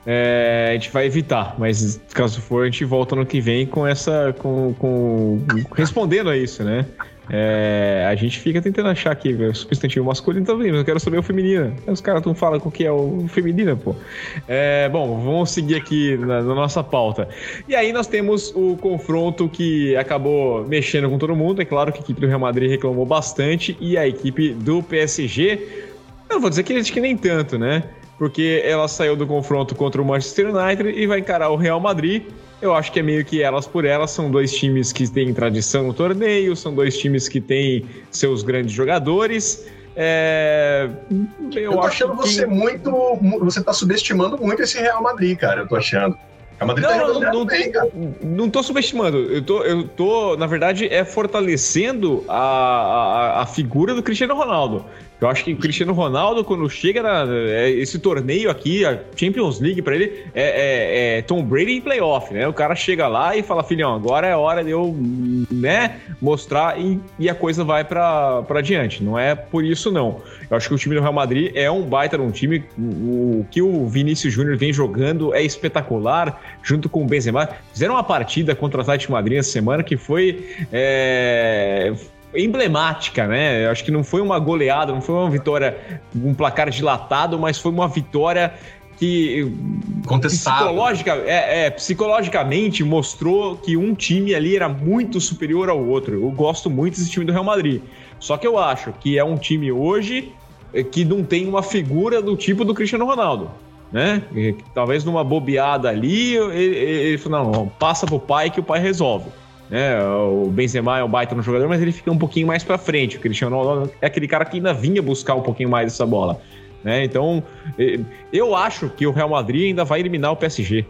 é, a gente vai evitar, mas caso for, a gente volta no que vem com essa. com, com respondendo a isso, né? É, a gente fica tentando achar aqui o substantivo masculino também, mas eu quero saber o feminino. Os caras não falam o que é o feminino, pô. É, bom, vamos seguir aqui na, na, nossa pauta. E aí nós temos o confronto que acabou mexendo com todo mundo. É claro que a equipe do Real Madrid reclamou bastante e a equipe do PSG. Eu não vou dizer que, que nem tanto, né? Porque ela saiu do confronto contra o Manchester United e vai encarar o Real Madrid eu acho que é meio que elas por elas. São dois times que têm tradição no torneio, são dois times que têm seus grandes jogadores. É, eu, eu tô achando que... você muito. Você tá subestimando muito esse Real Madrid, cara. Eu tô achando. Não, tá não, não, bem, não tô subestimando. Eu tô, eu tô, na verdade, é fortalecendo a, a, a figura do Cristiano Ronaldo. Eu acho que o Cristiano Ronaldo, quando chega na, é, esse torneio aqui, a Champions League para ele, é, é, é, Tom Brady em playoff, né? O cara chega lá e fala, filhão, agora é hora de eu, né, mostrar e, e a coisa vai para adiante. Não é por isso, não. Eu acho que o time do Real Madrid é um baita um time. O, o que o Vinícius Júnior vem jogando é espetacular, junto com o Benzema. Fizeram uma partida contra o Atlético Madrid essa semana que foi... Emblemática, né? Eu acho que não foi uma goleada, não foi uma vitória, um placar dilatado, mas foi uma vitória que psicológica, é, é, psicologicamente mostrou que um time ali era muito superior ao outro. Eu gosto muito desse time do Real Madrid. Só que eu acho que é um time hoje eh, que não tem uma figura do tipo do Cristiano Ronaldo. Né? talvez numa bobeada ali, ele, ele falou: não, passa pro pai que o pai resolve. Né? O Benzema é um baita no jogador, mas ele fica um pouquinho mais para frente. O Cristiano Ronaldo é aquele cara que ainda vinha buscar um pouquinho mais essa bola. Né? Então, eu acho que o Real Madrid ainda vai eliminar o PSG,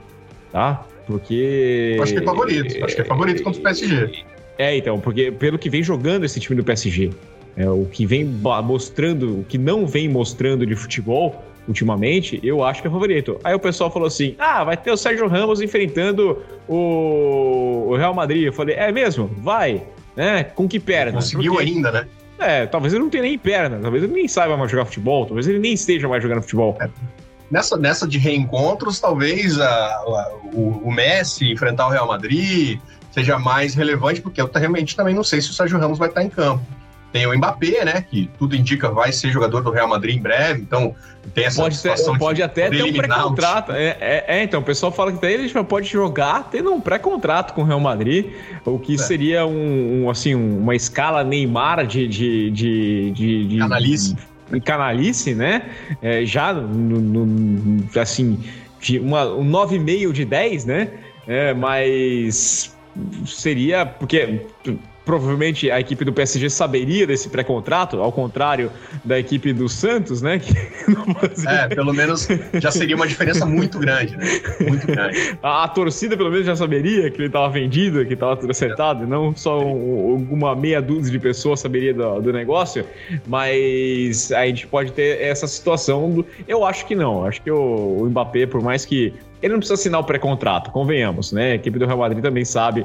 tá? Porque. Acho que é favorito. Acho que é favorito contra o PSG. É, então, porque pelo que vem jogando esse time do PSG, é, o que vem mostrando, o que não vem mostrando de futebol, ultimamente, eu acho que é favorito. Aí o pessoal falou assim: ah, vai ter o Sérgio Ramos enfrentando o, o Real Madrid. Eu falei: é mesmo? Vai. Né? Com que perna? Conseguiu Porque... ainda, né? É, talvez ele não tenha nem perna, talvez ele nem saiba mais jogar futebol, talvez ele nem esteja mais jogando futebol. É. Nessa, nessa de reencontros, talvez a, a, o, o, Messi enfrentar o Real Madrid seja mais relevante, porque eu realmente também não sei se o Sérgio Ramos vai estar em campo. Tem o Mbappé, né? Que tudo indica vai ser jogador do Real Madrid em breve, então tem essa pode situação ter, Pode até ter um pré-contrato. É, é, é, então, o pessoal fala que ele pode jogar tendo um pré-contrato com o Real Madrid, o que é. seria um, um, assim, uma escala Neymar de. de, de, de, de canalice. canalice, né? É, já no, no, assim, de uma, um 9,5 de 10, né? É, mas seria porque provavelmente a equipe do PSG saberia desse pré-contrato, ao contrário da equipe do Santos, né? <laughs> é, pelo menos já seria uma diferença muito grande, né? Muito grande. A, a torcida, pelo menos, já saberia que ele estava vendido, que estava tudo acertado, é. não só um, uma meia dúzia de pessoas saberia do, do, negócio, mas a gente pode ter essa situação. Do, eu acho que não. Acho que o, o Mbappé, por mais que ele não precisa assinar o pré-contrato, convenhamos, né? A equipe do Real Madrid também sabe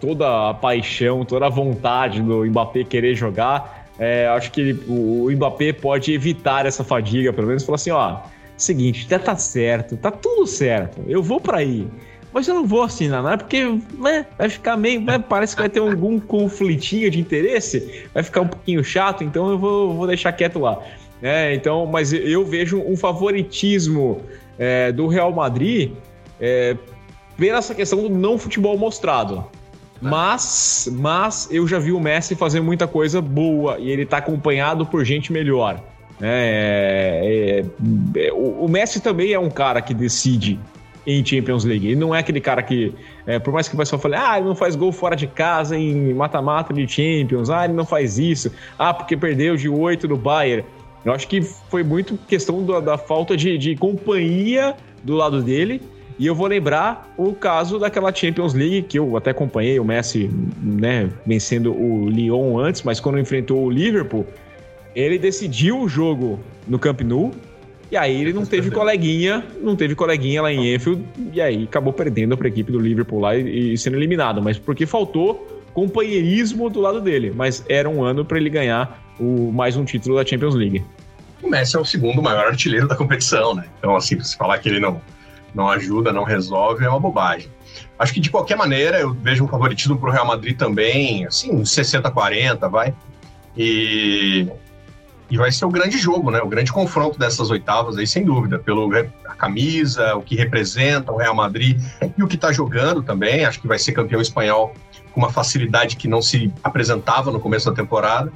toda a paixão, toda a vontade do Mbappé querer jogar. É, acho que o Mbappé pode evitar essa fadiga, pelo menos falar assim, ó, seguinte, já tá certo, tá tudo certo, eu vou para aí. Mas eu não vou assinar nada, porque né, vai ficar meio. Né, parece que vai ter algum conflitinho de interesse, vai ficar um pouquinho chato, então eu vou, vou deixar quieto lá. É, então, mas eu vejo um favoritismo é, do Real Madrid é, pela essa questão do não futebol mostrado. Mas, mas eu já vi o Messi fazer muita coisa boa e ele tá acompanhado por gente melhor. É, é, é, o, o, Messi também é um cara que decide em Champions League. Ele não é aquele cara que, é, por mais que o pessoal fale, ah, ele não faz gol fora de casa em mata-mata de Champions, ah, ele não faz isso, ah, porque perdeu de 8 do Bayern. Eu acho que foi muito questão da, da falta de, de companhia do lado dele e eu vou lembrar o caso daquela Champions League que eu até acompanhei o Messi, né, vencendo o Lyon antes, mas quando enfrentou o Liverpool, ele decidiu o jogo no Camp Nou. E aí ele não teve coleguinha, não teve coleguinha lá em Enfield, e aí acabou perdendo para a equipe do Liverpool lá e, e sendo eliminado, mas porque faltou companheirismo do lado dele, mas era um ano para ele ganhar o mais um título da Champions League. O Messi é o segundo maior artilheiro da competição, né? Então, assim, se falar que ele não não ajuda, não resolve, é uma bobagem. Acho que de qualquer maneira eu vejo um favoritismo para o Real Madrid também, assim, 60-40, vai. E, e vai ser o grande jogo, né? O grande confronto dessas oitavas aí, sem dúvida, pelo a camisa, o que representa o Real Madrid e o que está jogando também. Acho que vai ser campeão espanhol com uma facilidade que não se apresentava no começo da temporada.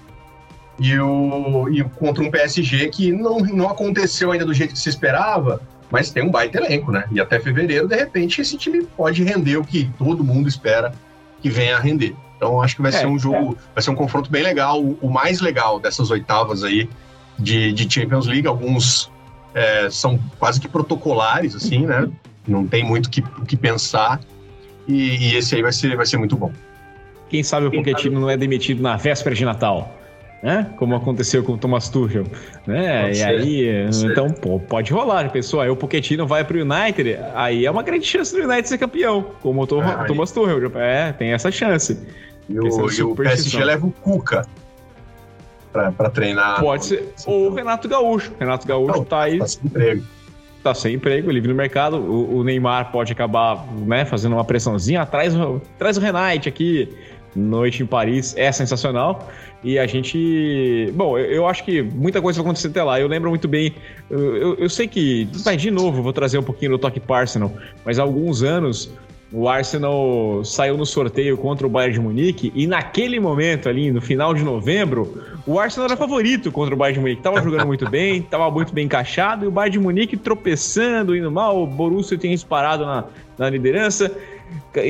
E, o, e contra um PSG que não, não aconteceu ainda do jeito que se esperava, mas tem um baita elenco, né? E até fevereiro, de repente, esse time pode render o que todo mundo espera que venha a render. Então, acho que vai é, ser um jogo, é. vai ser um confronto bem legal, o, o mais legal dessas oitavas aí de, de Champions League. Alguns é, são quase que protocolares, assim, né? Não tem muito o que, que pensar. E, e, esse aí vai ser, vai ser muito bom. Quem sabe o Pochettino não é demitido na véspera de Natal? Né? Como aconteceu com o Thomas Tuchel, né? Pode e ser, aí, então, pô, pode rolar, pessoal. Aí o Pochettino vai pro United, aí é uma grande chance do United ser campeão, como o ah, Thomas aí. Tuchel. É, tem essa chance. E o, e o PSG leva o Cuca para treinar. Pode ser. Ou o Renato Gaúcho. Renato Gaúcho Não, tá aí. Tá sem emprego. Tá sem emprego, livre no mercado. O, o Neymar pode acabar né, fazendo uma pressãozinha. Traz, traz o Renate aqui. Noite em Paris é sensacional. E a gente. Bom, eu, acho que muita coisa vai acontecer até lá. Eu lembro muito bem. Eu, eu, eu sei que. Mas, de novo, vou trazer um pouquinho do toque Arsenal. Mas há alguns anos. O Arsenal saiu no sorteio contra o Bayern de Munique e naquele momento ali, no final de novembro, o Arsenal era favorito contra o Bayern de Munique. Tava jogando muito bem, <laughs> tava muito bem encaixado e o Bayern de Munique tropeçando, indo mal. O Borussia tinha disparado na, na liderança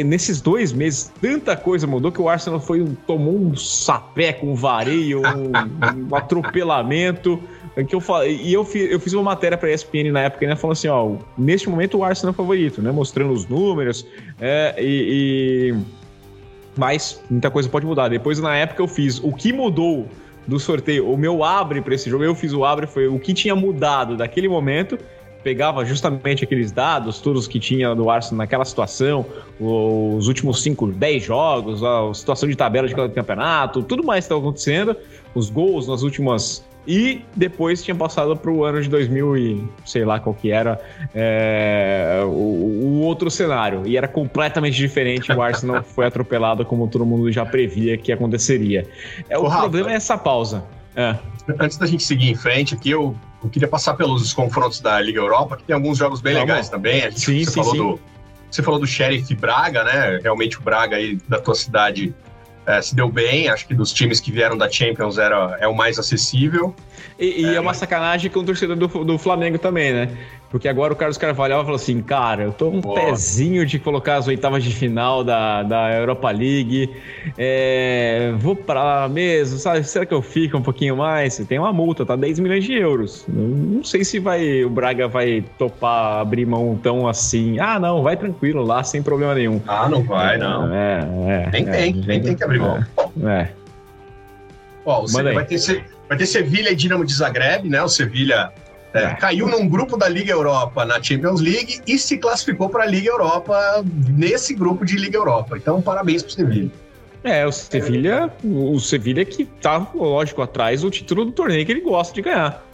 nesses dois meses, tanta coisa mudou que o Arsenal foi tomou um sapé com um vareio, um, um atropelamento. Que eu falei, e eu fiz, eu fiz uma matéria para a ESPN na época, né, falando assim, ó, neste momento o Arsenal é favorito, né, mostrando os números, é, e, e, mas muita coisa pode mudar. Depois na época eu fiz o que mudou do sorteio, o meu abre para esse jogo, eu fiz o abre foi o que tinha mudado daquele momento pegava justamente aqueles dados, todos que tinha do Arsenal naquela situação, os últimos 5, 10 jogos, a situação de tabela de cada campeonato, tudo mais que estava acontecendo, os gols nas últimas. E depois tinha passado para o ano de 2000 e sei lá qual que era é, o, o, outro cenário. E era completamente diferente. O Arsenal <laughs> foi atropelado como todo mundo já previa que aconteceria. É, o Rafa, problema é essa pausa. É. Antes da gente seguir em frente aqui, eu eu queria passar pelos confrontos da Liga Europa, que tem alguns jogos bem legais também. A gente, sim, você, sim, falou sim. Do, você falou do Sheriff Braga, né? Realmente o Braga aí da tua cidade é, se deu bem. Acho que dos times que vieram da Champions era, é o mais acessível. E, e é, é, uma sacanagem com o torcedor do, do Flamengo também, né? Porque agora o Carlos Carvalho falou assim: cara, eu tô um Boa. pezinho de colocar as oitavas de final da, da Europa League. É, vou pra lá mesmo, sabe? Será que eu fico um pouquinho mais? Tem uma multa, tá? 10 milhões de euros. Não, não sei se vai o Braga vai topar abrir mão tão assim. Ah, não, vai tranquilo lá, sem problema nenhum. Ah, não vai, não. É, é. Nem é, tem, nem tem que abrir mão. É. é. Ó, vai ter, vai ter Sevilha e Dinamo de Zagreb, né? O Sevilha é, caiu num grupo da Liga Europa na Champions League e se classificou para a Liga Europa nesse grupo de Liga Europa. Então, parabéns para o Sevilha. É, o Sevilha, o Sevilha que tá, lógico, atrás do título do torneio que ele gosta de ganhar.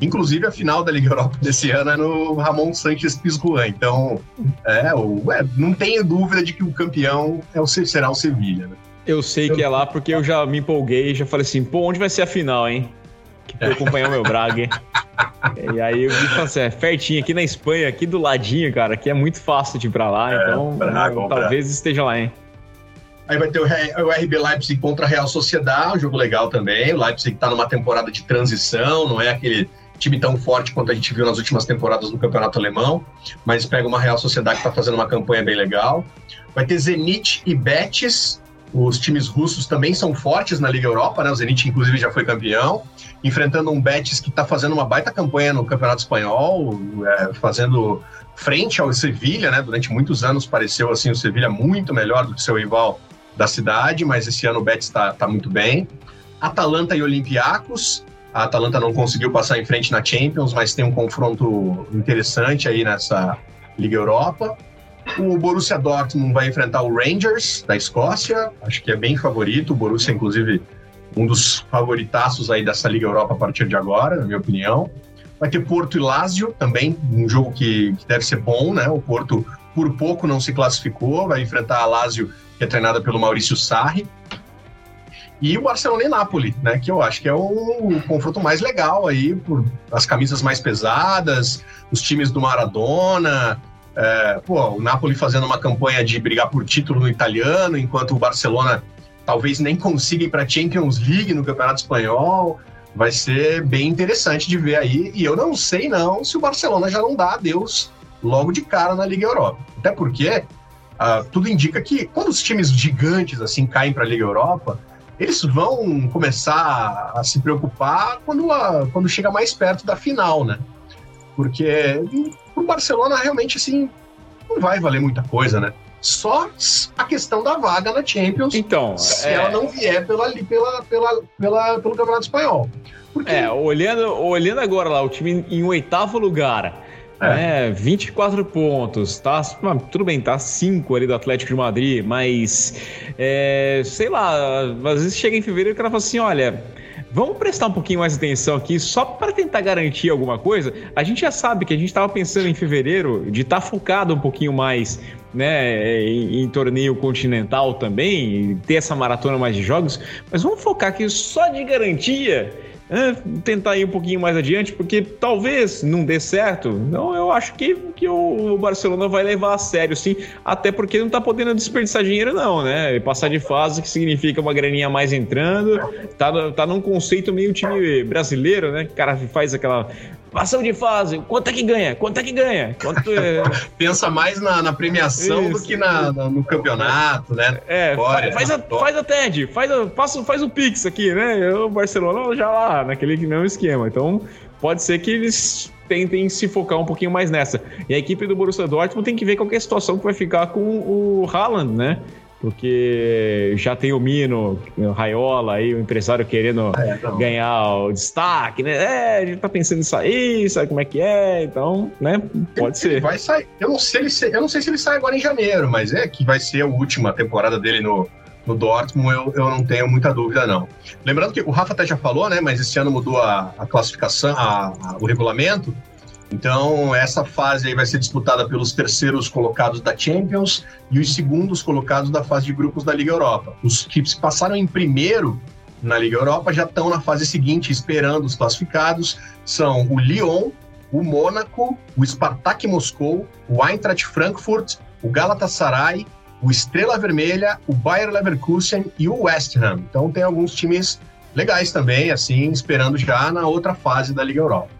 Inclusive, a final da Liga Europa desse ano é no Ramon Sanches Pizjuan. Então, é, o, é, não tenho dúvida de que o campeão é o, será o Sevilha. Né? Eu sei que é lá porque eu já me empolguei e já falei assim, pô, onde vai ser a final, hein? Que foi acompanhar o meu Braga, hein? E aí eu vi assim, é pertinho, aqui na Espanha, aqui do ladinho, cara, que é muito fácil de ir pra lá, é, então Braga, talvez esteja lá, hein? Aí vai ter o, RB Leipzig contra a Real Sociedade, um jogo legal também. O Leipzig está numa temporada de transição, não é aquele time tão forte quanto a gente viu nas últimas temporadas no Campeonato Alemão, mas pega uma Real Sociedade que está fazendo uma campanha bem legal. Vai ter Zenit e Betis, os times russos também são fortes na Liga Europa, né? O Zenit, inclusive, já foi campeão, enfrentando um Betis que está fazendo uma baita campanha no Campeonato Espanhol, é, fazendo frente ao Sevilha, né? Durante muitos anos pareceu assim o Sevilha muito melhor do que seu rival da cidade, mas esse ano o Betis está tá muito bem. Atalanta e Olympiacos. A Atalanta não conseguiu passar em frente na Champions, mas tem um confronto interessante aí nessa Liga Europa. O Borussia Dortmund vai enfrentar o Rangers da Escócia, acho que é bem favorito. O Borussia, inclusive, um dos favoritaços aí dessa Liga Europa a partir de agora, na minha opinião. Vai ter Porto e Lazio, também um jogo que, que deve ser bom, né? O Porto por pouco não se classificou, vai enfrentar a Lazio, que é treinada pelo Maurício Sarri. E o Barcelona e Napoli, né? Que eu acho que é o confronto mais legal aí, por as camisas mais pesadas, os times do Maradona, é, pô, o Napoli fazendo uma campanha de brigar por título no italiano, enquanto o Barcelona talvez nem consiga ir para a Champions League no Campeonato Espanhol. Vai ser bem interessante de ver aí. E eu não sei não se o Barcelona já não dá adeus logo de cara na Liga Europa. Até porque uh, tudo indica que quando os times gigantes assim caem para a Liga Europa, eles vão começar a se preocupar quando, a, quando chega mais perto da final, né? Porque o Barcelona realmente assim não vai valer muita coisa, né? Só a questão da vaga na Champions. Então, se é... ela não vier pela, pela, pela, pela, pelo Campeonato Espanhol. Porque... É, olhando, olhando agora lá, o time em oitavo lugar. É. 24 pontos, tá? Tudo bem, tá 5 ali do Atlético de Madrid, mas é, sei lá, às vezes chega em fevereiro e o cara fala assim: olha, Vamos prestar um pouquinho mais atenção aqui, só para tentar garantir alguma coisa. A gente já sabe que a gente estava pensando em fevereiro de estar tá focado um pouquinho mais né, em, em, torneio continental também, ter essa maratona mais de jogos, mas vamos focar aqui só de garantia é, tentar ir um pouquinho mais adiante, porque talvez não dê certo. Não, eu acho que, que o Barcelona vai levar a sério, sim, até porque não tá podendo desperdiçar dinheiro, não, né? Passar de fase, que significa uma graninha mais entrando, tá, tá num conceito meio time brasileiro, né? O cara faz aquela Passão de fase, quanto é que ganha? Quanto é que ganha? Quanto é... <laughs> Pensa mais na, na premiação Isso. do que na, na, no campeonato, né? É, Fora, faz, a, faz a TED, faz, a, faz, faz o Pix aqui, né? O Barcelona já lá, naquele mesmo esquema. Então, pode ser que eles tentem se focar um pouquinho mais nessa. E a equipe do Borussia Dortmund tem que ver qual é a situação que vai ficar com o Haaland, né? porque já tem o Mino, o Raiola aí, o empresário querendo é, ganhar o destaque, né? É, a gente tá pensando em sair, sabe como é que é, então, né? Pode ele, ser. Ele vai sair. Eu não, sei se, eu não sei se ele sai agora em janeiro, mas é que vai ser a última temporada dele no, no Dortmund, eu, eu não tenho muita dúvida, não. Lembrando que o Rafa até já falou, né? Mas esse ano mudou a, a classificação, a, a, o regulamento. Então, essa fase aí vai ser disputada pelos terceiros colocados da Champions e os segundos colocados da fase de grupos da Liga Europa. Os que passaram em primeiro na Liga Europa já estão na fase seguinte, esperando os classificados. São o Lyon, o Mônaco, o Spartak Moscou, o Eintracht Frankfurt, o Galatasaray, o Estrela Vermelha, o Bayer Leverkusen e o West Ham. Então tem alguns times legais também, assim, esperando já na outra fase da Liga Europa.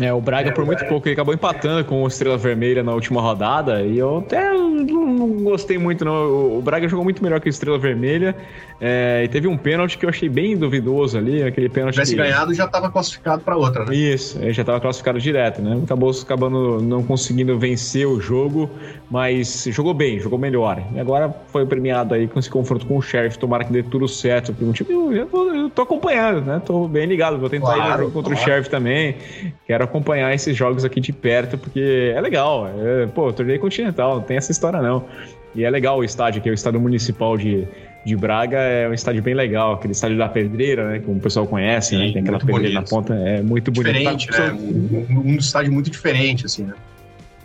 É, o Braga, por muito pouco, ele acabou empatando com o Estrela Vermelha na última rodada. E eu até não gostei muito, não. O Braga jogou muito melhor que o Estrela Vermelha. É, e teve um pênalti que eu achei bem duvidoso ali. Aquele pênalti. Se tivesse que... ganhado, já estava classificado para outra, né? Isso, ele já estava classificado direto, né? Acabou acabando não conseguindo vencer o jogo, mas jogou bem, jogou melhor. E agora foi premiado aí com esse confronto com o Sheriff. Tomara que dê tudo certo. Porque um time, eu, tô, eu tô acompanhando, né? Tô bem ligado. Vou tentar claro, ir no jogo contra claro. o Sheriff também. Quero acompanhar esses jogos aqui de perto, porque é legal. É, pô, torneio continental, não tem essa história não. E é legal o estádio, que é o estádio municipal de, de Braga, é um estádio bem legal, aquele estádio da Pedreira, né? Como o pessoal conhece, né, Sim, né? Tem aquela pedreira bonito. na ponta, é muito bonito. Diferente, tá, né? Um, um estádio muito diferente, assim, né?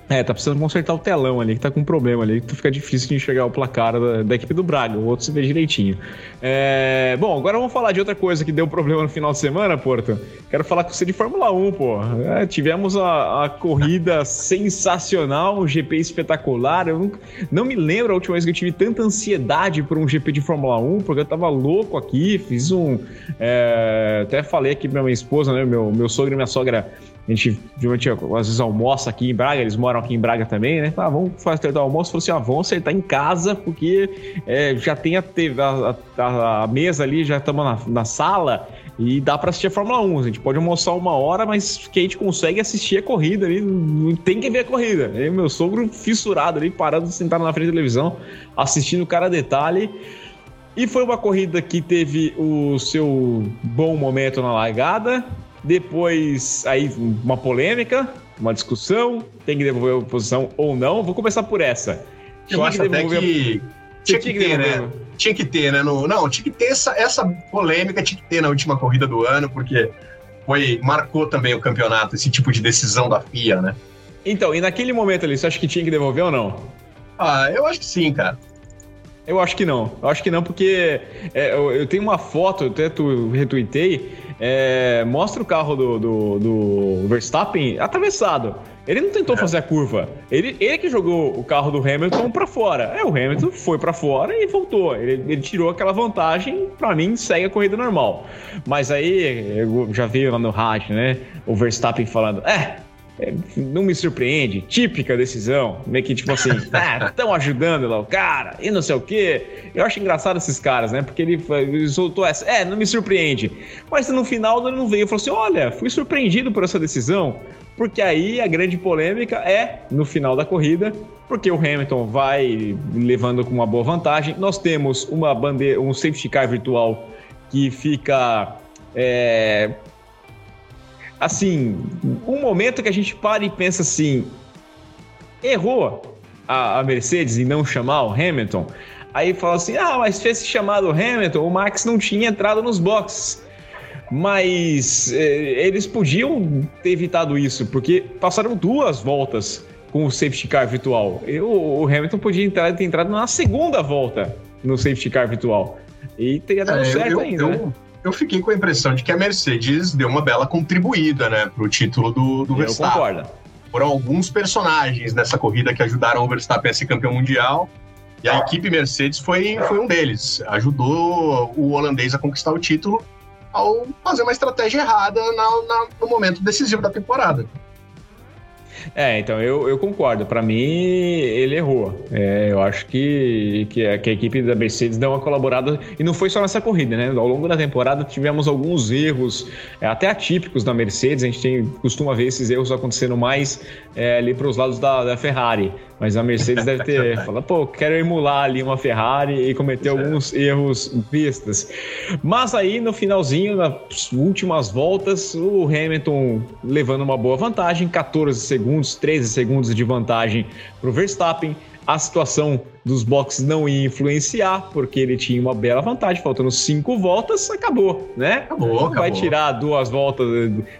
É, tá precisando consertar o telão ali, que tá com um problema ali, que fica difícil de enxergar o placar da, da equipe do Braga, o outro se vê direitinho. É, bom, agora vamos falar de outra coisa que deu problema no final de semana, Porto. Quero falar com você de Fórmula 1, pô. É, tivemos a, a, corrida <laughs> sensacional, um GP espetacular. Eu não, não, me lembro a última vez que eu tive tanta ansiedade por um GP de Fórmula 1, porque eu tava louco aqui, fiz um. É, até falei aqui pra minha esposa, né? Meu, meu sogro e minha sogra a gente, geralmente, às vezes almoça aqui em Braga, eles moram aqui em Braga também, né? Ah, vamos fazer o almoço. Falou assim: ah, vamos acertar em casa, porque é, já tem a, a, a, a, mesa ali, já estamos na, na sala e dá para assistir a Fórmula 1. A gente pode almoçar uma hora, mas que a gente consegue assistir a corrida ali, tem que ver a corrida. Aí, meu sogro fissurado ali, parado, sentado na frente da televisão, assistindo cada detalhe. E foi uma corrida que teve o seu bom momento na largada, depois, aí, uma polêmica, uma discussão, tem que devolver a posição ou não. Vou começar por essa. Eu, acho que devolver... até que tinha que, ter, né? Tinha que ter, né? No, não, tinha que ter essa, essa polêmica, tinha que ter na última corrida do ano, porque foi marcou também o campeonato, esse tipo de decisão da FIA, né? Então, e naquele momento ali, você acha que tinha que devolver ou não? Ah, eu acho que sim, cara. Eu acho que não. Eu acho que não, porque é, eu, eu, tenho uma foto, eu até tu retuitei, é, mostra o carro do, do, do, Verstappen atravessado. Ele não tentou é. fazer a curva. Ele, ele que jogou o carro do Hamilton para fora. É, o Hamilton foi para fora e voltou. Ele, ele tirou aquela vantagem. Para mim, segue a corrida normal. Mas aí, eu já vi lá no rádio, né? O Verstappen falando: É, é, não me surpreende, típica decisão, meio que tipo assim, <laughs> ah, estão ajudando lá o cara e não sei o quê. Eu acho engraçado esses caras, né? Porque ele, ele, soltou essa, é, não me surpreende. Mas no final ele não veio e falou assim: olha, fui surpreendido por essa decisão. Porque aí a grande polêmica é no final da corrida, porque o Hamilton vai levando com uma boa vantagem. Nós temos uma bandeira, um safety car virtual que fica é, assim, um momento que a gente para e pensa assim: errou a, a Mercedes em não chamar o Hamilton. Aí fala assim: ah, mas fez se chamar o Hamilton, o Max não tinha entrado nos boxes. Mas eh, eles podiam ter evitado isso, porque passaram duas voltas com o safety car virtual. E o, o Hamilton podia entrar, ter entrado na segunda volta no safety car virtual. E teria dado é, certo eu, ainda. Eu, né? Eu fiquei com a impressão de que a Mercedes deu uma bela contribuída, né, pro título do, do Verstappen. Eu concordo. Foram alguns personagens nessa corrida que ajudaram o Verstappen a ser campeão mundial. E a equipe Mercedes foi, foi um deles. Ajudou o holandês a conquistar o título ao fazer uma estratégia errada na, na, no momento decisivo da temporada. É, então eu, eu concordo. Para mim, ele errou. É, eu acho que, que a, que, a, equipe da Mercedes deu uma colaborada. E não foi só nessa corrida, né? Ao longo da temporada tivemos alguns erros, é, até atípicos da Mercedes. A gente tem, costuma ver esses erros acontecendo mais é, ali para os lados da, da Ferrari. Mas a Mercedes deve ter <laughs> falado, pô, quero emular ali uma Ferrari e cometer alguns erros bestas. Mas aí no finalzinho, nas últimas voltas, o Hamilton levando uma boa vantagem, 14 segundos, 13 segundos de vantagem para o Verstappen. A situação dos boxes não ia influenciar, porque ele tinha uma bela vantagem, faltando cinco voltas, acabou, né? Acabou, não acabou. vai tirar duas voltas,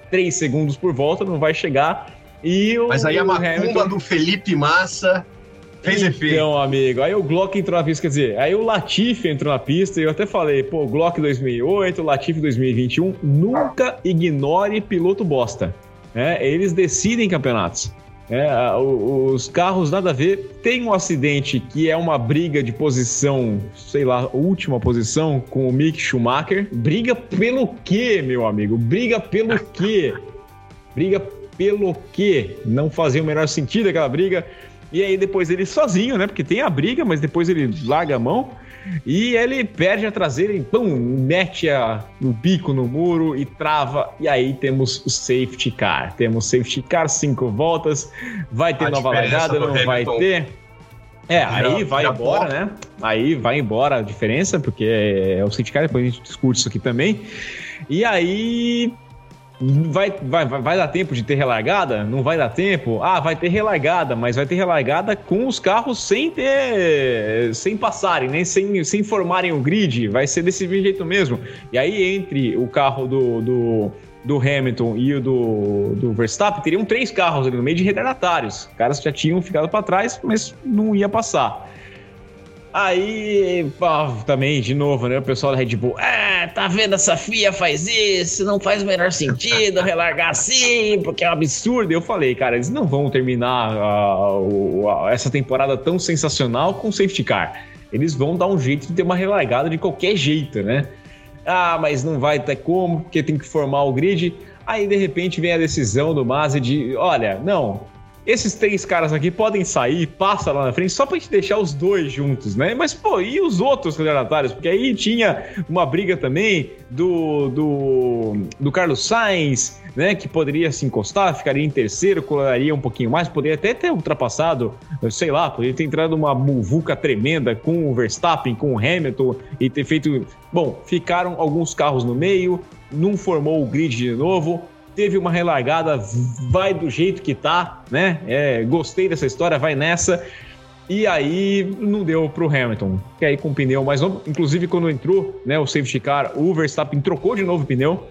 três segundos por volta, não vai chegar e o, Mas aí a macumba Hamilton... do Felipe Massa fez então, efeito. Então, amigo, aí o Glock entrou na pista, quer dizer, aí o Latifi entrou na pista e eu até falei, pô, o Glock 2008, o Latifi 2021, nunca ignore piloto bosta. Né? Eles decidem campeonatos. É, os carros nada a ver. Tem um acidente que é uma briga de posição, sei lá, última posição com o Mick Schumacher. Briga pelo quê, meu amigo? Briga pelo quê? Briga pelo quê? Não fazia o menor sentido aquela briga. E aí depois ele sozinho, né? Porque tem a briga, mas depois ele larga a mão. E ele perde a traseira e pum, mete a, o bico no muro e trava. E aí temos o safety car. Temos safety car, cinco voltas. Vai ter a nova largada, não Hamilton. vai ter. É, aí vai embora, né? Aí vai embora a diferença, porque é o safety car, depois a gente discute isso aqui também. E aí Vai, vai, vai dar tempo de ter relargada? Não vai dar tempo? Ah, vai ter relargada, mas vai ter relargada com os carros sem ter. sem passarem, nem sem, sem formarem o grid. Vai ser desse jeito mesmo. E aí, entre o carro do, do, do Hamilton e o do, do Verstappen, teriam três carros ali no meio de retardatários. Os caras já tinham ficado para trás, mas não ia passar. Aí, pô, também, de novo, né? O pessoal da Red Bull, é, tá vendo essa FIA faz isso, não faz o menor sentido <laughs> relargar assim, porque é um absurdo. Eu falei, cara, eles não vão terminar uh, uh, essa temporada tão sensacional com safety car. Eles vão dar um jeito de ter uma relargada de qualquer jeito, né? Ah, mas não vai ter como, porque tem que formar o grid. Aí, de repente, vem a decisão do Masi de: olha, não, esses três caras aqui podem sair, passa lá na frente, só pra gente deixar os dois juntos, né? Mas, pô, e os outros retardatários? Porque aí tinha uma briga também do, do, do Carlos Sainz, né? Que poderia se encostar, ficaria em terceiro, coloraria um pouquinho mais, poderia até ter ultrapassado, sei lá, poderia ter entrado uma muvuca tremenda com o Verstappen, com o Hamilton e ter feito. Bom, ficaram alguns carros no meio, não formou o grid de novo teve uma relargada, vai do jeito que tá, né? É, gostei dessa história, vai nessa. E aí não deu pro Hamilton, que aí com o pneu mais novo, inclusive quando entrou, né, o safety car, o Verstappen trocou de novo o pneu.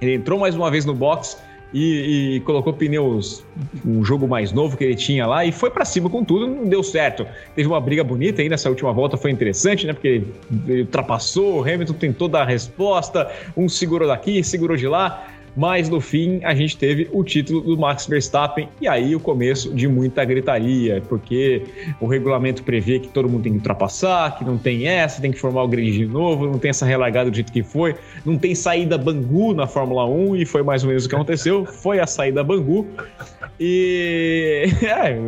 Ele entrou mais uma vez no box e, e colocou pneus, um jogo mais novo que ele tinha lá e foi para cima com tudo, não deu certo. Teve uma briga bonita aí nessa última volta, foi interessante, né? Porque ele ultrapassou, o Hamilton tentou dar a resposta, um segurou daqui, segurou de lá mas no fim a gente teve o título do Max Verstappen e aí o começo de muita gritaria, porque o regulamento prevê que todo mundo tem que ultrapassar, que não tem essa, tem que formar o grid de novo, não tem essa relargada do jeito que foi, não tem saída Bangu na Fórmula 1 e foi mais ou menos o que aconteceu, <laughs> foi a saída Bangu e, <laughs> é,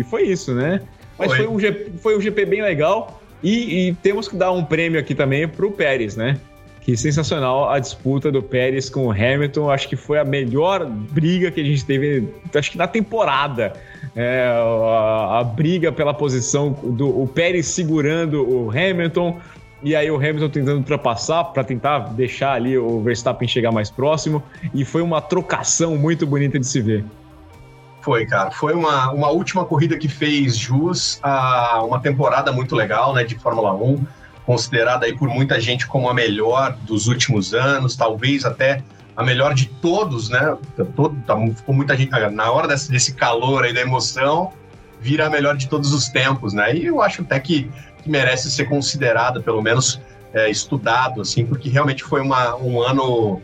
e foi isso, né? Mas foi, foi um, GP, foi um GP bem legal e, e temos que dar um prêmio aqui também para o Pérez, né? Que sensacional a disputa do Pérez com o Hamilton. Acho que foi a melhor briga que a gente teve, acho que na temporada. É, a, a, briga pela posição do o Pérez segurando o Hamilton. E aí o Hamilton tentando ultrapassar para tentar deixar ali o Verstappen chegar mais próximo. E foi uma trocação muito bonita de se ver. Foi, cara. Foi uma, uma última corrida que fez jus a uma temporada muito legal, né, de Fórmula 1 considerada aí por muita gente como a melhor dos últimos anos, talvez até a melhor de todos, né? Todo, tá, ficou muita gente na hora desse, desse calor aí da emoção, vira a melhor de todos os tempos, né? E eu acho até que, que merece ser considerada, pelo menos é, estudado, assim, porque realmente foi uma, um ano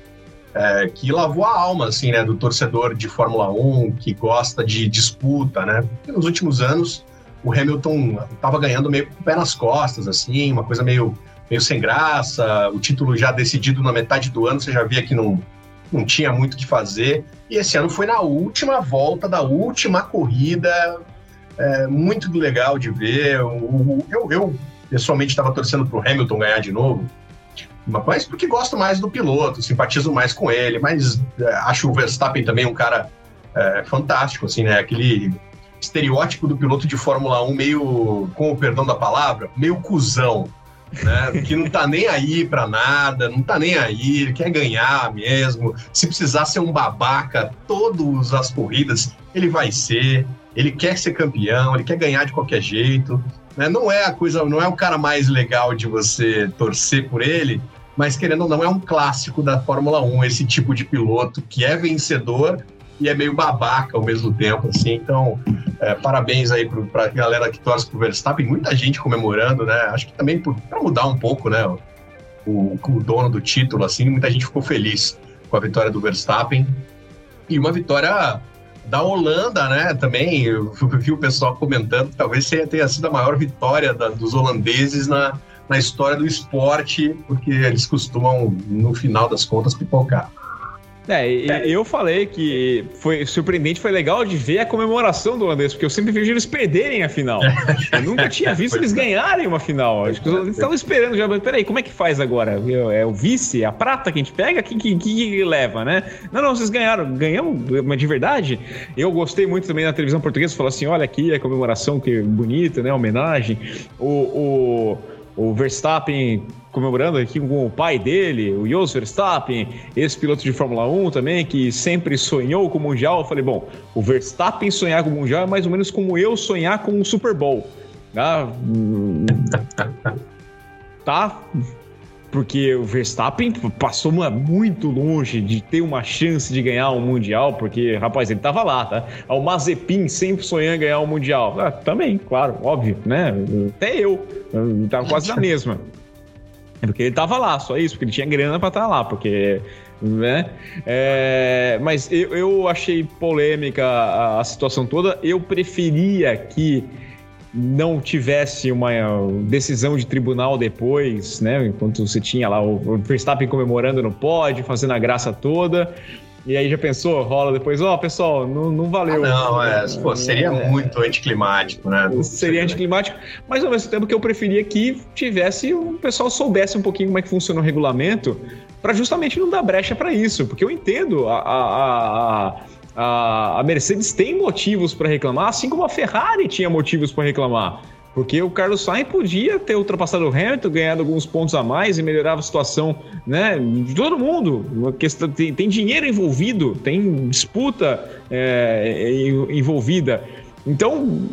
é, que lavou a alma, assim, né, do torcedor de Fórmula 1 que gosta de disputa, né? Porque nos últimos anos o Hamilton estava ganhando meio com o pé nas costas, assim, uma coisa meio, meio sem graça, o título já decidido na metade do ano, você já via que não, não tinha muito o que fazer. E esse ano foi na última volta da última corrida, é, muito legal de ver. Eu, eu, eu pessoalmente estava torcendo para o Hamilton ganhar de novo, mas porque gosto mais do piloto, simpatizo mais com ele, mas é, acho o Verstappen também um cara é, fantástico, assim, né? Aquele estereótipo do piloto de Fórmula 1 meio, com o perdão da palavra, meio cuzão. Né? <laughs> que não tá nem aí para nada, não tá nem aí, ele quer ganhar mesmo. Se precisar ser um babaca todas as corridas, ele vai ser. Ele quer ser campeão, ele quer ganhar de qualquer jeito. Né? Não é a coisa, não é o cara mais legal de você torcer por ele, mas querendo ou não, é um clássico da Fórmula 1 esse tipo de piloto que é vencedor e é meio babaca ao mesmo tempo, assim. Então, é, parabéns aí para a galera que torce pro Verstappen, muita gente comemorando, né? Acho que também para mudar um pouco, né? O, o, dono do título, assim, muita gente ficou feliz com a vitória do Verstappen. E uma vitória da Holanda, né? Também eu vi o pessoal comentando que talvez tenha sido a maior vitória da, dos holandeses na, na história do esporte, porque eles costumam, no final das contas, pipocar. É, eu falei que foi surpreendente, foi legal de ver a comemoração do holandês, porque eu sempre vejo eles perderem a final. <laughs> Eu nunca tinha visto eles ganharem uma final. Acho que eles estavam esperando já, mas peraí, como é que faz agora? É o vice, a prata que a gente pega? Quem que, que, leva, né? Não, não, vocês ganharam. Ganhamos, mas de verdade. Eu gostei muito também na televisão portuguesa, falou assim: olha aqui a comemoração, que bonita, né? Homenagem. o, o o Verstappen comemorando aqui com o pai dele, o Jos Verstappen, esse piloto de Fórmula 1 também, que sempre sonhou com o Mundial. Eu falei, bom, o Verstappen sonhar com o Mundial é mais ou menos como eu sonhar com o Super Bowl. <laughs> Tá? tá? Porque o Verstappen passou muito longe de ter uma chance de ganhar um Mundial, porque, rapaz, ele tava lá, tá? O Mazepin sempre sonhando em ganhar um Mundial. Ah, também, claro, óbvio, né? Até eu. eu tava quase na mesma. É porque ele tava lá, só isso, porque ele tinha grana para estar tá lá, porque. Né? É, mas eu, eu achei polêmica a, a situação toda. Eu preferia que não tivesse uma decisão de tribunal depois, né? Enquanto você tinha lá o Verstappen comemorando no pódio, fazendo a graça toda. E aí já pensou, rola depois, ó, oh, pessoal, não, não valeu. Ah, não, é, pô, seria é, muito anticlimático, né? Seria anticlimático, mas ao mesmo tempo que eu preferia que tivesse, o pessoal soubesse um pouquinho como é que funciona o regulamento, para justamente não dar brecha para isso, porque eu entendo a, a, a a, a Mercedes tem motivos para reclamar, assim como a Ferrari tinha motivos para reclamar. Porque o Carlos Sainz podia ter ultrapassado o Hamilton, ganhado alguns pontos a mais e melhorava a situação né, de todo mundo. Uma questão, tem, tem dinheiro envolvido, tem disputa é, envolvida. Então,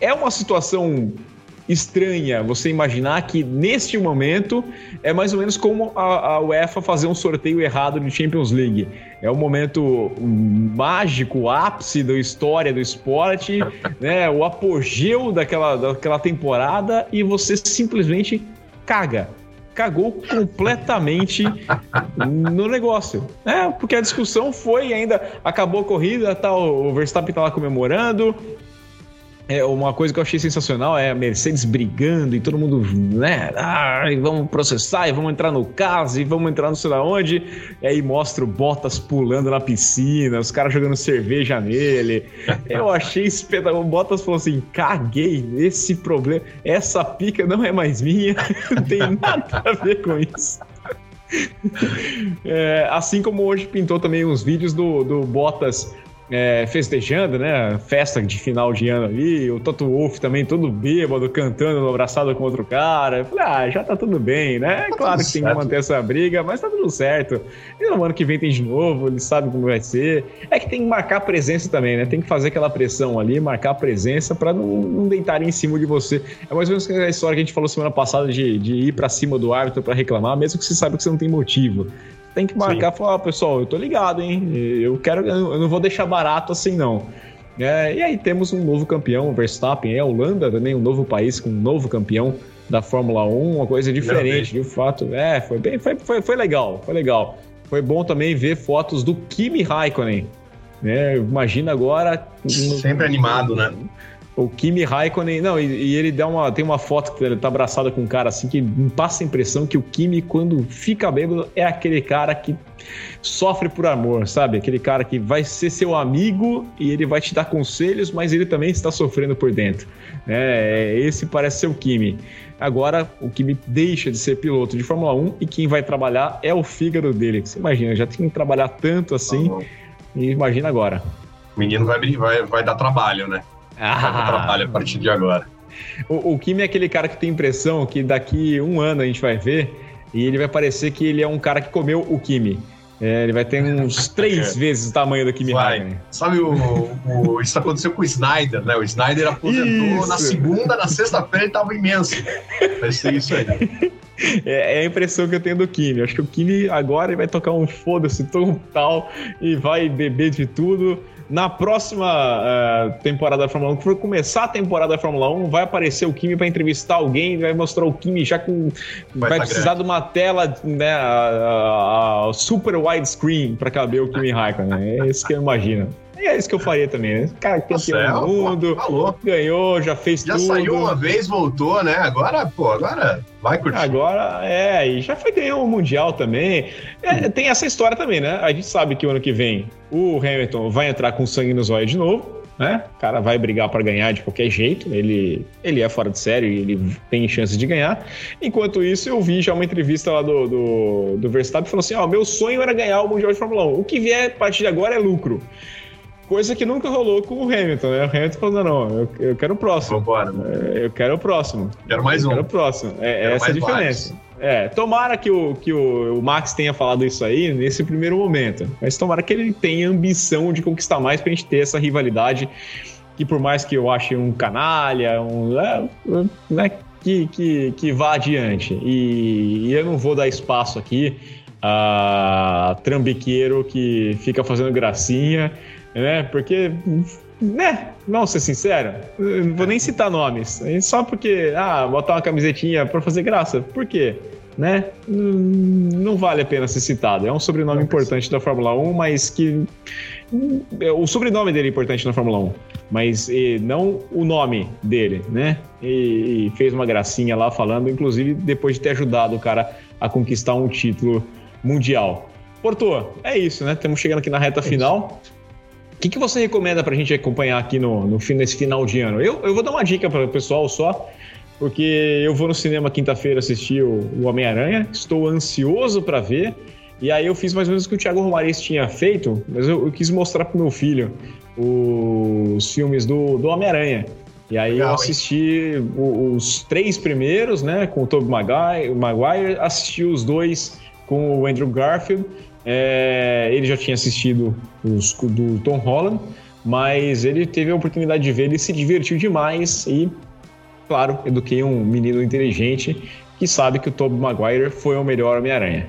é uma situação estranha você imaginar que neste momento é mais ou menos como a, a UEFA fazer um sorteio errado de Champions League. É o um momento mágico, o ápice da história do esporte, <laughs> né? o apogeu daquela, daquela temporada e você simplesmente caga cagou completamente no negócio. É, porque a discussão foi ainda. Acabou a corrida, tá, o Verstappen tá lá comemorando, é, uma coisa que eu achei sensacional é a Mercedes brigando e todo mundo, né? Ah, vamos processar e vamos entrar no caso e vamos entrar não sei lá onde. E aí mostra o Bottas pulando na piscina, os caras jogando cerveja nele. <laughs> Eu achei espetacular. O Bottas falou assim: caguei nesse problema. Essa pica não é mais minha, <laughs> não tem nada a ver com isso. <laughs> É, assim como hoje pintou também uns vídeos do, do Bottas é, festejando, né? Festa de final de ano ali. O Toto Wolff também todo bêbado, cantando, abraçado com outro cara. Eu falei, ah, já tá tudo bem, né? Tá claro que certo. tem que manter essa briga, mas tá tudo certo. E no ano que vem tem de novo, ele sabe como vai ser. É que tem que marcar presença também, né? Tem que fazer aquela pressão ali, marcar presença para não, não deitar em cima de você. É mais ou menos a história que a gente falou semana passada de, de ir para cima do árbitro para reclamar, mesmo que você saiba que você não tem motivo tem que marcar e falar, ah, pessoal, eu tô ligado, hein? Eu quero, eu não vou deixar barato assim, não. É, e aí temos um novo campeão, o Verstappen, é a Holanda também, um novo país com um novo campeão da Fórmula 1, uma coisa diferente, de fato. É, foi bem, foi, foi, foi legal, foi legal. Foi bom também ver fotos do Kimi Raikkonen. Né? Imagina agora. Sempre animado, né? O Kimi Raikkonen, não, e, e, ele dá uma, tem uma foto que ele tá abraçado com um cara assim que passa a impressão que o Kimi, quando fica bêbado, é aquele cara que sofre por amor, sabe? Aquele cara que vai ser seu amigo e ele vai te dar conselhos, mas ele também está sofrendo por dentro. É, esse parece ser o Kimi. Agora, o Kimi deixa de ser piloto de Fórmula 1 e quem vai trabalhar é o fígado dele. Você imagina, já tem que trabalhar tanto assim, tá e imagina agora. O menino vai, vai, vai dar trabalho, né? Ah. trabalho a partir de agora. O, o Kimi é aquele cara que tem impressão que daqui um ano a gente vai ver e ele vai parecer que ele é um cara que comeu o Kimi. É, ele vai ter uns <laughs> três é. vezes o tamanho do Kimi Raikkonen. Sabe, o, o, isso aconteceu com o Snyder, né? O Snyder aposentou isso. na segunda, na sexta-feira ele tava imenso. Vai ser isso aí. <laughs> É, é, a impressão que eu tenho do Kimi. Acho que o Kimi agora vai tocar um foda-se total e vai beber de tudo na próxima uh, temporada da Fórmula 1, que for começar a temporada da Fórmula 1, vai aparecer o Kimi para entrevistar alguém, vai mostrar o Kimi já com. Vai, vai tá precisar grande. de uma tela, né? A, a, a super widescreen para caber o Kimi Raikkonen. É isso que eu imagino. É isso que eu faria também, né? Cara, campeão do mundo, falou. ganhou, já fez já tudo. Já saiu uma vez, voltou, né? Agora, pô, agora vai curtir. Agora, é, e já foi ganhar o Mundial também. É, tem essa história também, né? A gente sabe que o ano que vem o Hamilton vai entrar com sangue nos olhos de novo né? O cara vai brigar para ganhar de qualquer jeito, ele, ele é fora de série, ele tem chances de ganhar. Enquanto isso, eu vi já uma entrevista lá do, do, do Verstappen falando assim: Ó, oh, meu sonho era ganhar o Mundial de Fórmula 1. O que vier a partir de agora é lucro. Coisa que nunca rolou com o Hamilton, né? O Hamilton falou: não, eu, eu quero o próximo. Vambora. Eu quero o próximo. Quero mais um. Eu quero o próximo. É, quero essa a diferença. Vários. É, tomara que, o, que o, o, Max tenha falado isso aí nesse primeiro momento. Mas tomara que ele tenha ambição de conquistar mais pra gente ter essa rivalidade. Que por mais que eu ache um canalha, um. É, né, que, que, que vá adiante. E, e eu não vou dar espaço aqui a trambiqueiro que fica fazendo gracinha, né? Porque né? Vamos ser sinceros, não vou nem citar nomes. Só porque, ah, botar uma camisetinha para fazer graça. Por quê? Né? Não vale a pena ser citado. É um sobrenome importante da Fórmula 1, mas que. O sobrenome dele é importante na Fórmula 1, mas não o nome dele, né? E, fez uma gracinha lá falando, inclusive depois de ter ajudado o cara a conquistar um título mundial. Porto, é isso, né? Estamos chegando aqui na reta é final. O que, que você recomenda para a gente acompanhar aqui no, no, nesse final de ano? Eu, eu vou dar uma dica para o pessoal só, porque eu vou no cinema quinta-feira assistir o, o Homem-Aranha, estou ansioso para ver. E aí eu fiz mais ou menos o que o Thiago Romariz tinha feito, mas eu, eu quis mostrar pro meu filho os filmes do, do Homem-Aranha. E aí Legal, eu assisti os, os três primeiros, né, com o Tobey Maguire, Maguire, assisti os dois com o Andrew Garfield é, ele já tinha assistido os do Tom Holland, mas ele teve a oportunidade de ver, ele se divertiu demais e, claro, eduquei um menino inteligente que sabe que o Tobey Maguire foi o melhor Homem-Aranha.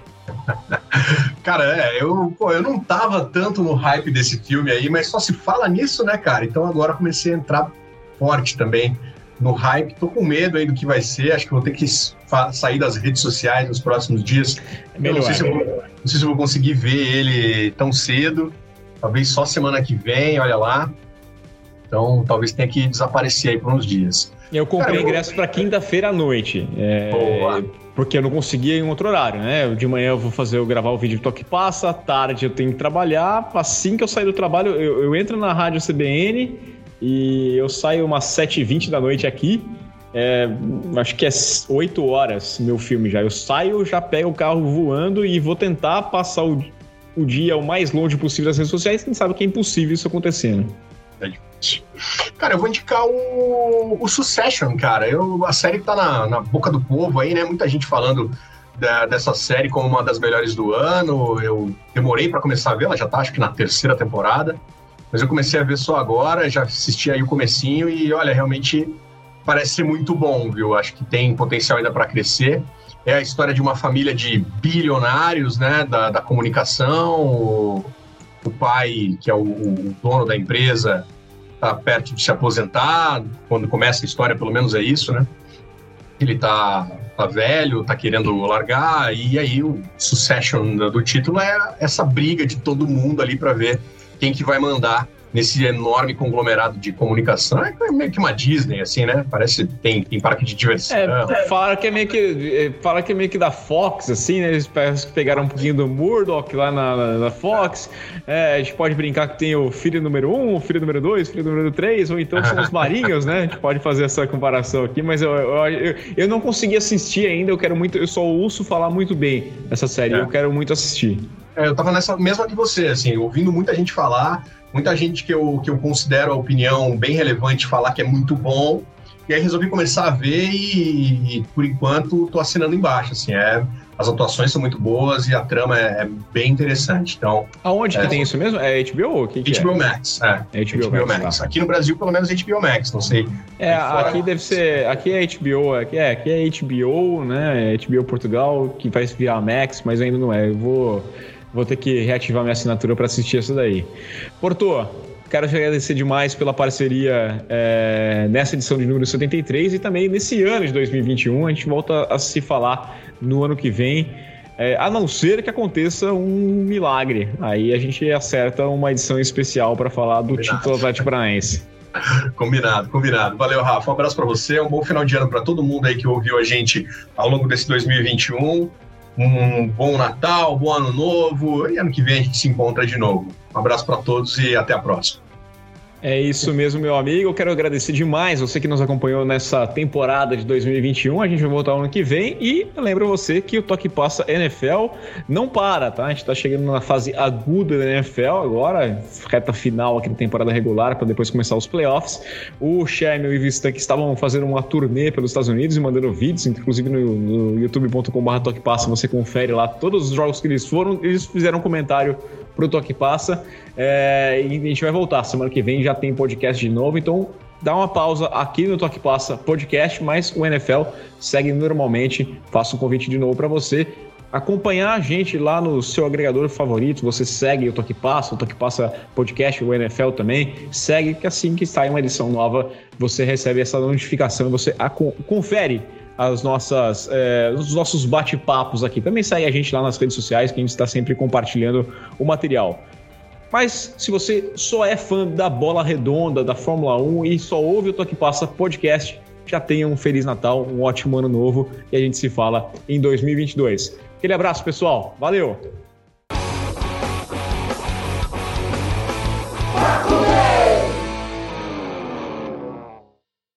<laughs> cara, é, eu, pô, eu não tava tanto no hype desse filme aí, mas só se fala nisso, né, cara? Então agora comecei a entrar forte também no hype. Tô com medo aí do que vai ser. Acho que vou ter que sair das redes sociais nos próximos dias. É não, sei se eu vou, não sei se eu vou conseguir ver ele tão cedo. Talvez só semana que vem, olha lá. Então, talvez tenha que desaparecer aí por uns dias. Eu comprei Cara, eu... ingresso para quinta-feira à noite. É... Boa. Porque eu não conseguia em outro horário, né? De manhã eu vou fazer, eu gravar o vídeo do Toque Passa, à tarde eu tenho que trabalhar. Assim que eu sair do trabalho, eu, eu entro na rádio CBN e eu saio umas 7h20 da noite aqui. É, acho que é 8 horas meu filme já. Eu saio, já pego o carro voando e vou tentar passar o, o dia o mais longe possível das redes sociais. Quem sabe que é impossível isso acontecendo. É difícil. Cara, eu vou indicar o, o Succession, cara. Eu, a série que tá na, na boca do povo aí, né? Muita gente falando da, dessa série como uma das melhores do ano. Eu demorei para começar a ver, ela já tá acho que na terceira temporada. Mas eu comecei a ver só agora, já assisti aí o comecinho e olha, realmente parece ser muito bom, viu? Acho que tem potencial ainda para crescer. É a história de uma família de bilionários, né, da, da comunicação. O, o, pai, que é o, o dono da empresa, está perto de se aposentar. Quando começa a história, pelo menos é isso, né? Ele está tá velho, tá querendo largar, e aí o succession do título é essa briga de todo mundo ali para ver quem que vai mandar nesse enorme conglomerado de comunicação. É meio que uma Disney, assim, né? Parece que tem, tem parque de diversão. É, fala que é meio que. É, fala que é meio que da Fox, assim, né? Eles pegaram um pouquinho do Murdoch lá na, na, na Fox. É, a gente pode brincar que tem o filho número um, o filho número dois, o filho número três, ou então são os <laughs> marinhos, né? A gente pode fazer essa comparação aqui, mas eu, eu, eu, eu não consegui assistir ainda, eu quero muito. Eu só ouço falar muito bem essa série, é. eu quero muito assistir. É, eu tava nessa mesma que você, assim, ouvindo muita gente falar, muita gente que eu, que eu considero a opinião bem relevante falar que é muito bom, e aí resolvi começar a ver e, e por enquanto tô assinando embaixo, assim, é, as atuações são muito boas e a trama é, é bem interessante, então... Aonde é, que tem isso mesmo? É HBO? Que que HBO é? Max, é. é HBO, HBO Max. Max. Tá. Aqui no Brasil, pelo menos, HBO Max, não sei. É, aqui deve ser... Aqui é HBO, aqui é, aqui é HBO, né, HBO Portugal, que vai virar Max, mas ainda não é. Eu vou Vou ter que reativar minha assinatura para assistir isso daí. Porto, quero te agradecer demais pela parceria é, nessa edição de número 73 e também nesse ano de 2021. A gente volta a se falar no ano que vem. É, a não ser que aconteça um milagre. Aí a gente acerta uma edição especial para falar do Combinado. título Atlético Paranaense. <laughs> combinado, combinado. Valeu, Rafa. Um abraço para você. Um bom final de ano para todo mundo aí que ouviu a gente ao longo desse 2021. Um bom Natal, bom Ano Novo. E ano que vem a gente se encontra de novo. Um abraço para todos e até a próxima. É isso mesmo, meu amigo. Eu quero agradecer demais você que nos acompanhou nessa temporada de 2021. A gente vai voltar ano que vem e lembro você que o Toque Passa NFL não para, tá? A gente tá chegando na fase aguda da NFL agora, reta final aqui da temporada regular para depois começar os playoffs. O Sherman e o Vistan que estavam fazendo uma turnê pelos Estados Unidos e mandando vídeos, inclusive no, no youtube.com.br Toque Passa, você confere lá todos os jogos que eles foram. Eles fizeram um comentário pro Toque Passa. É, e a gente vai voltar. Semana que vem já tem podcast de novo, então dá uma pausa aqui no Toque Passa Podcast, mas o NFL segue normalmente. Faço um convite de novo para você acompanhar a gente lá no seu agregador favorito. Você segue o Toque Passa, o Toque Passa Podcast, o NFL também. Segue que assim que sai uma edição nova, você recebe essa notificação, você confere as nossas, é, os nossos bate-papos aqui. Também segue a gente lá nas redes sociais, que a gente está sempre compartilhando o material. Mas se você só é fã da bola redonda, da Fórmula 1 e só ouve o Toque Passa podcast, já tenha um Feliz Natal, um ótimo ano novo e a gente se fala em 2022. Aquele abraço, pessoal. Valeu!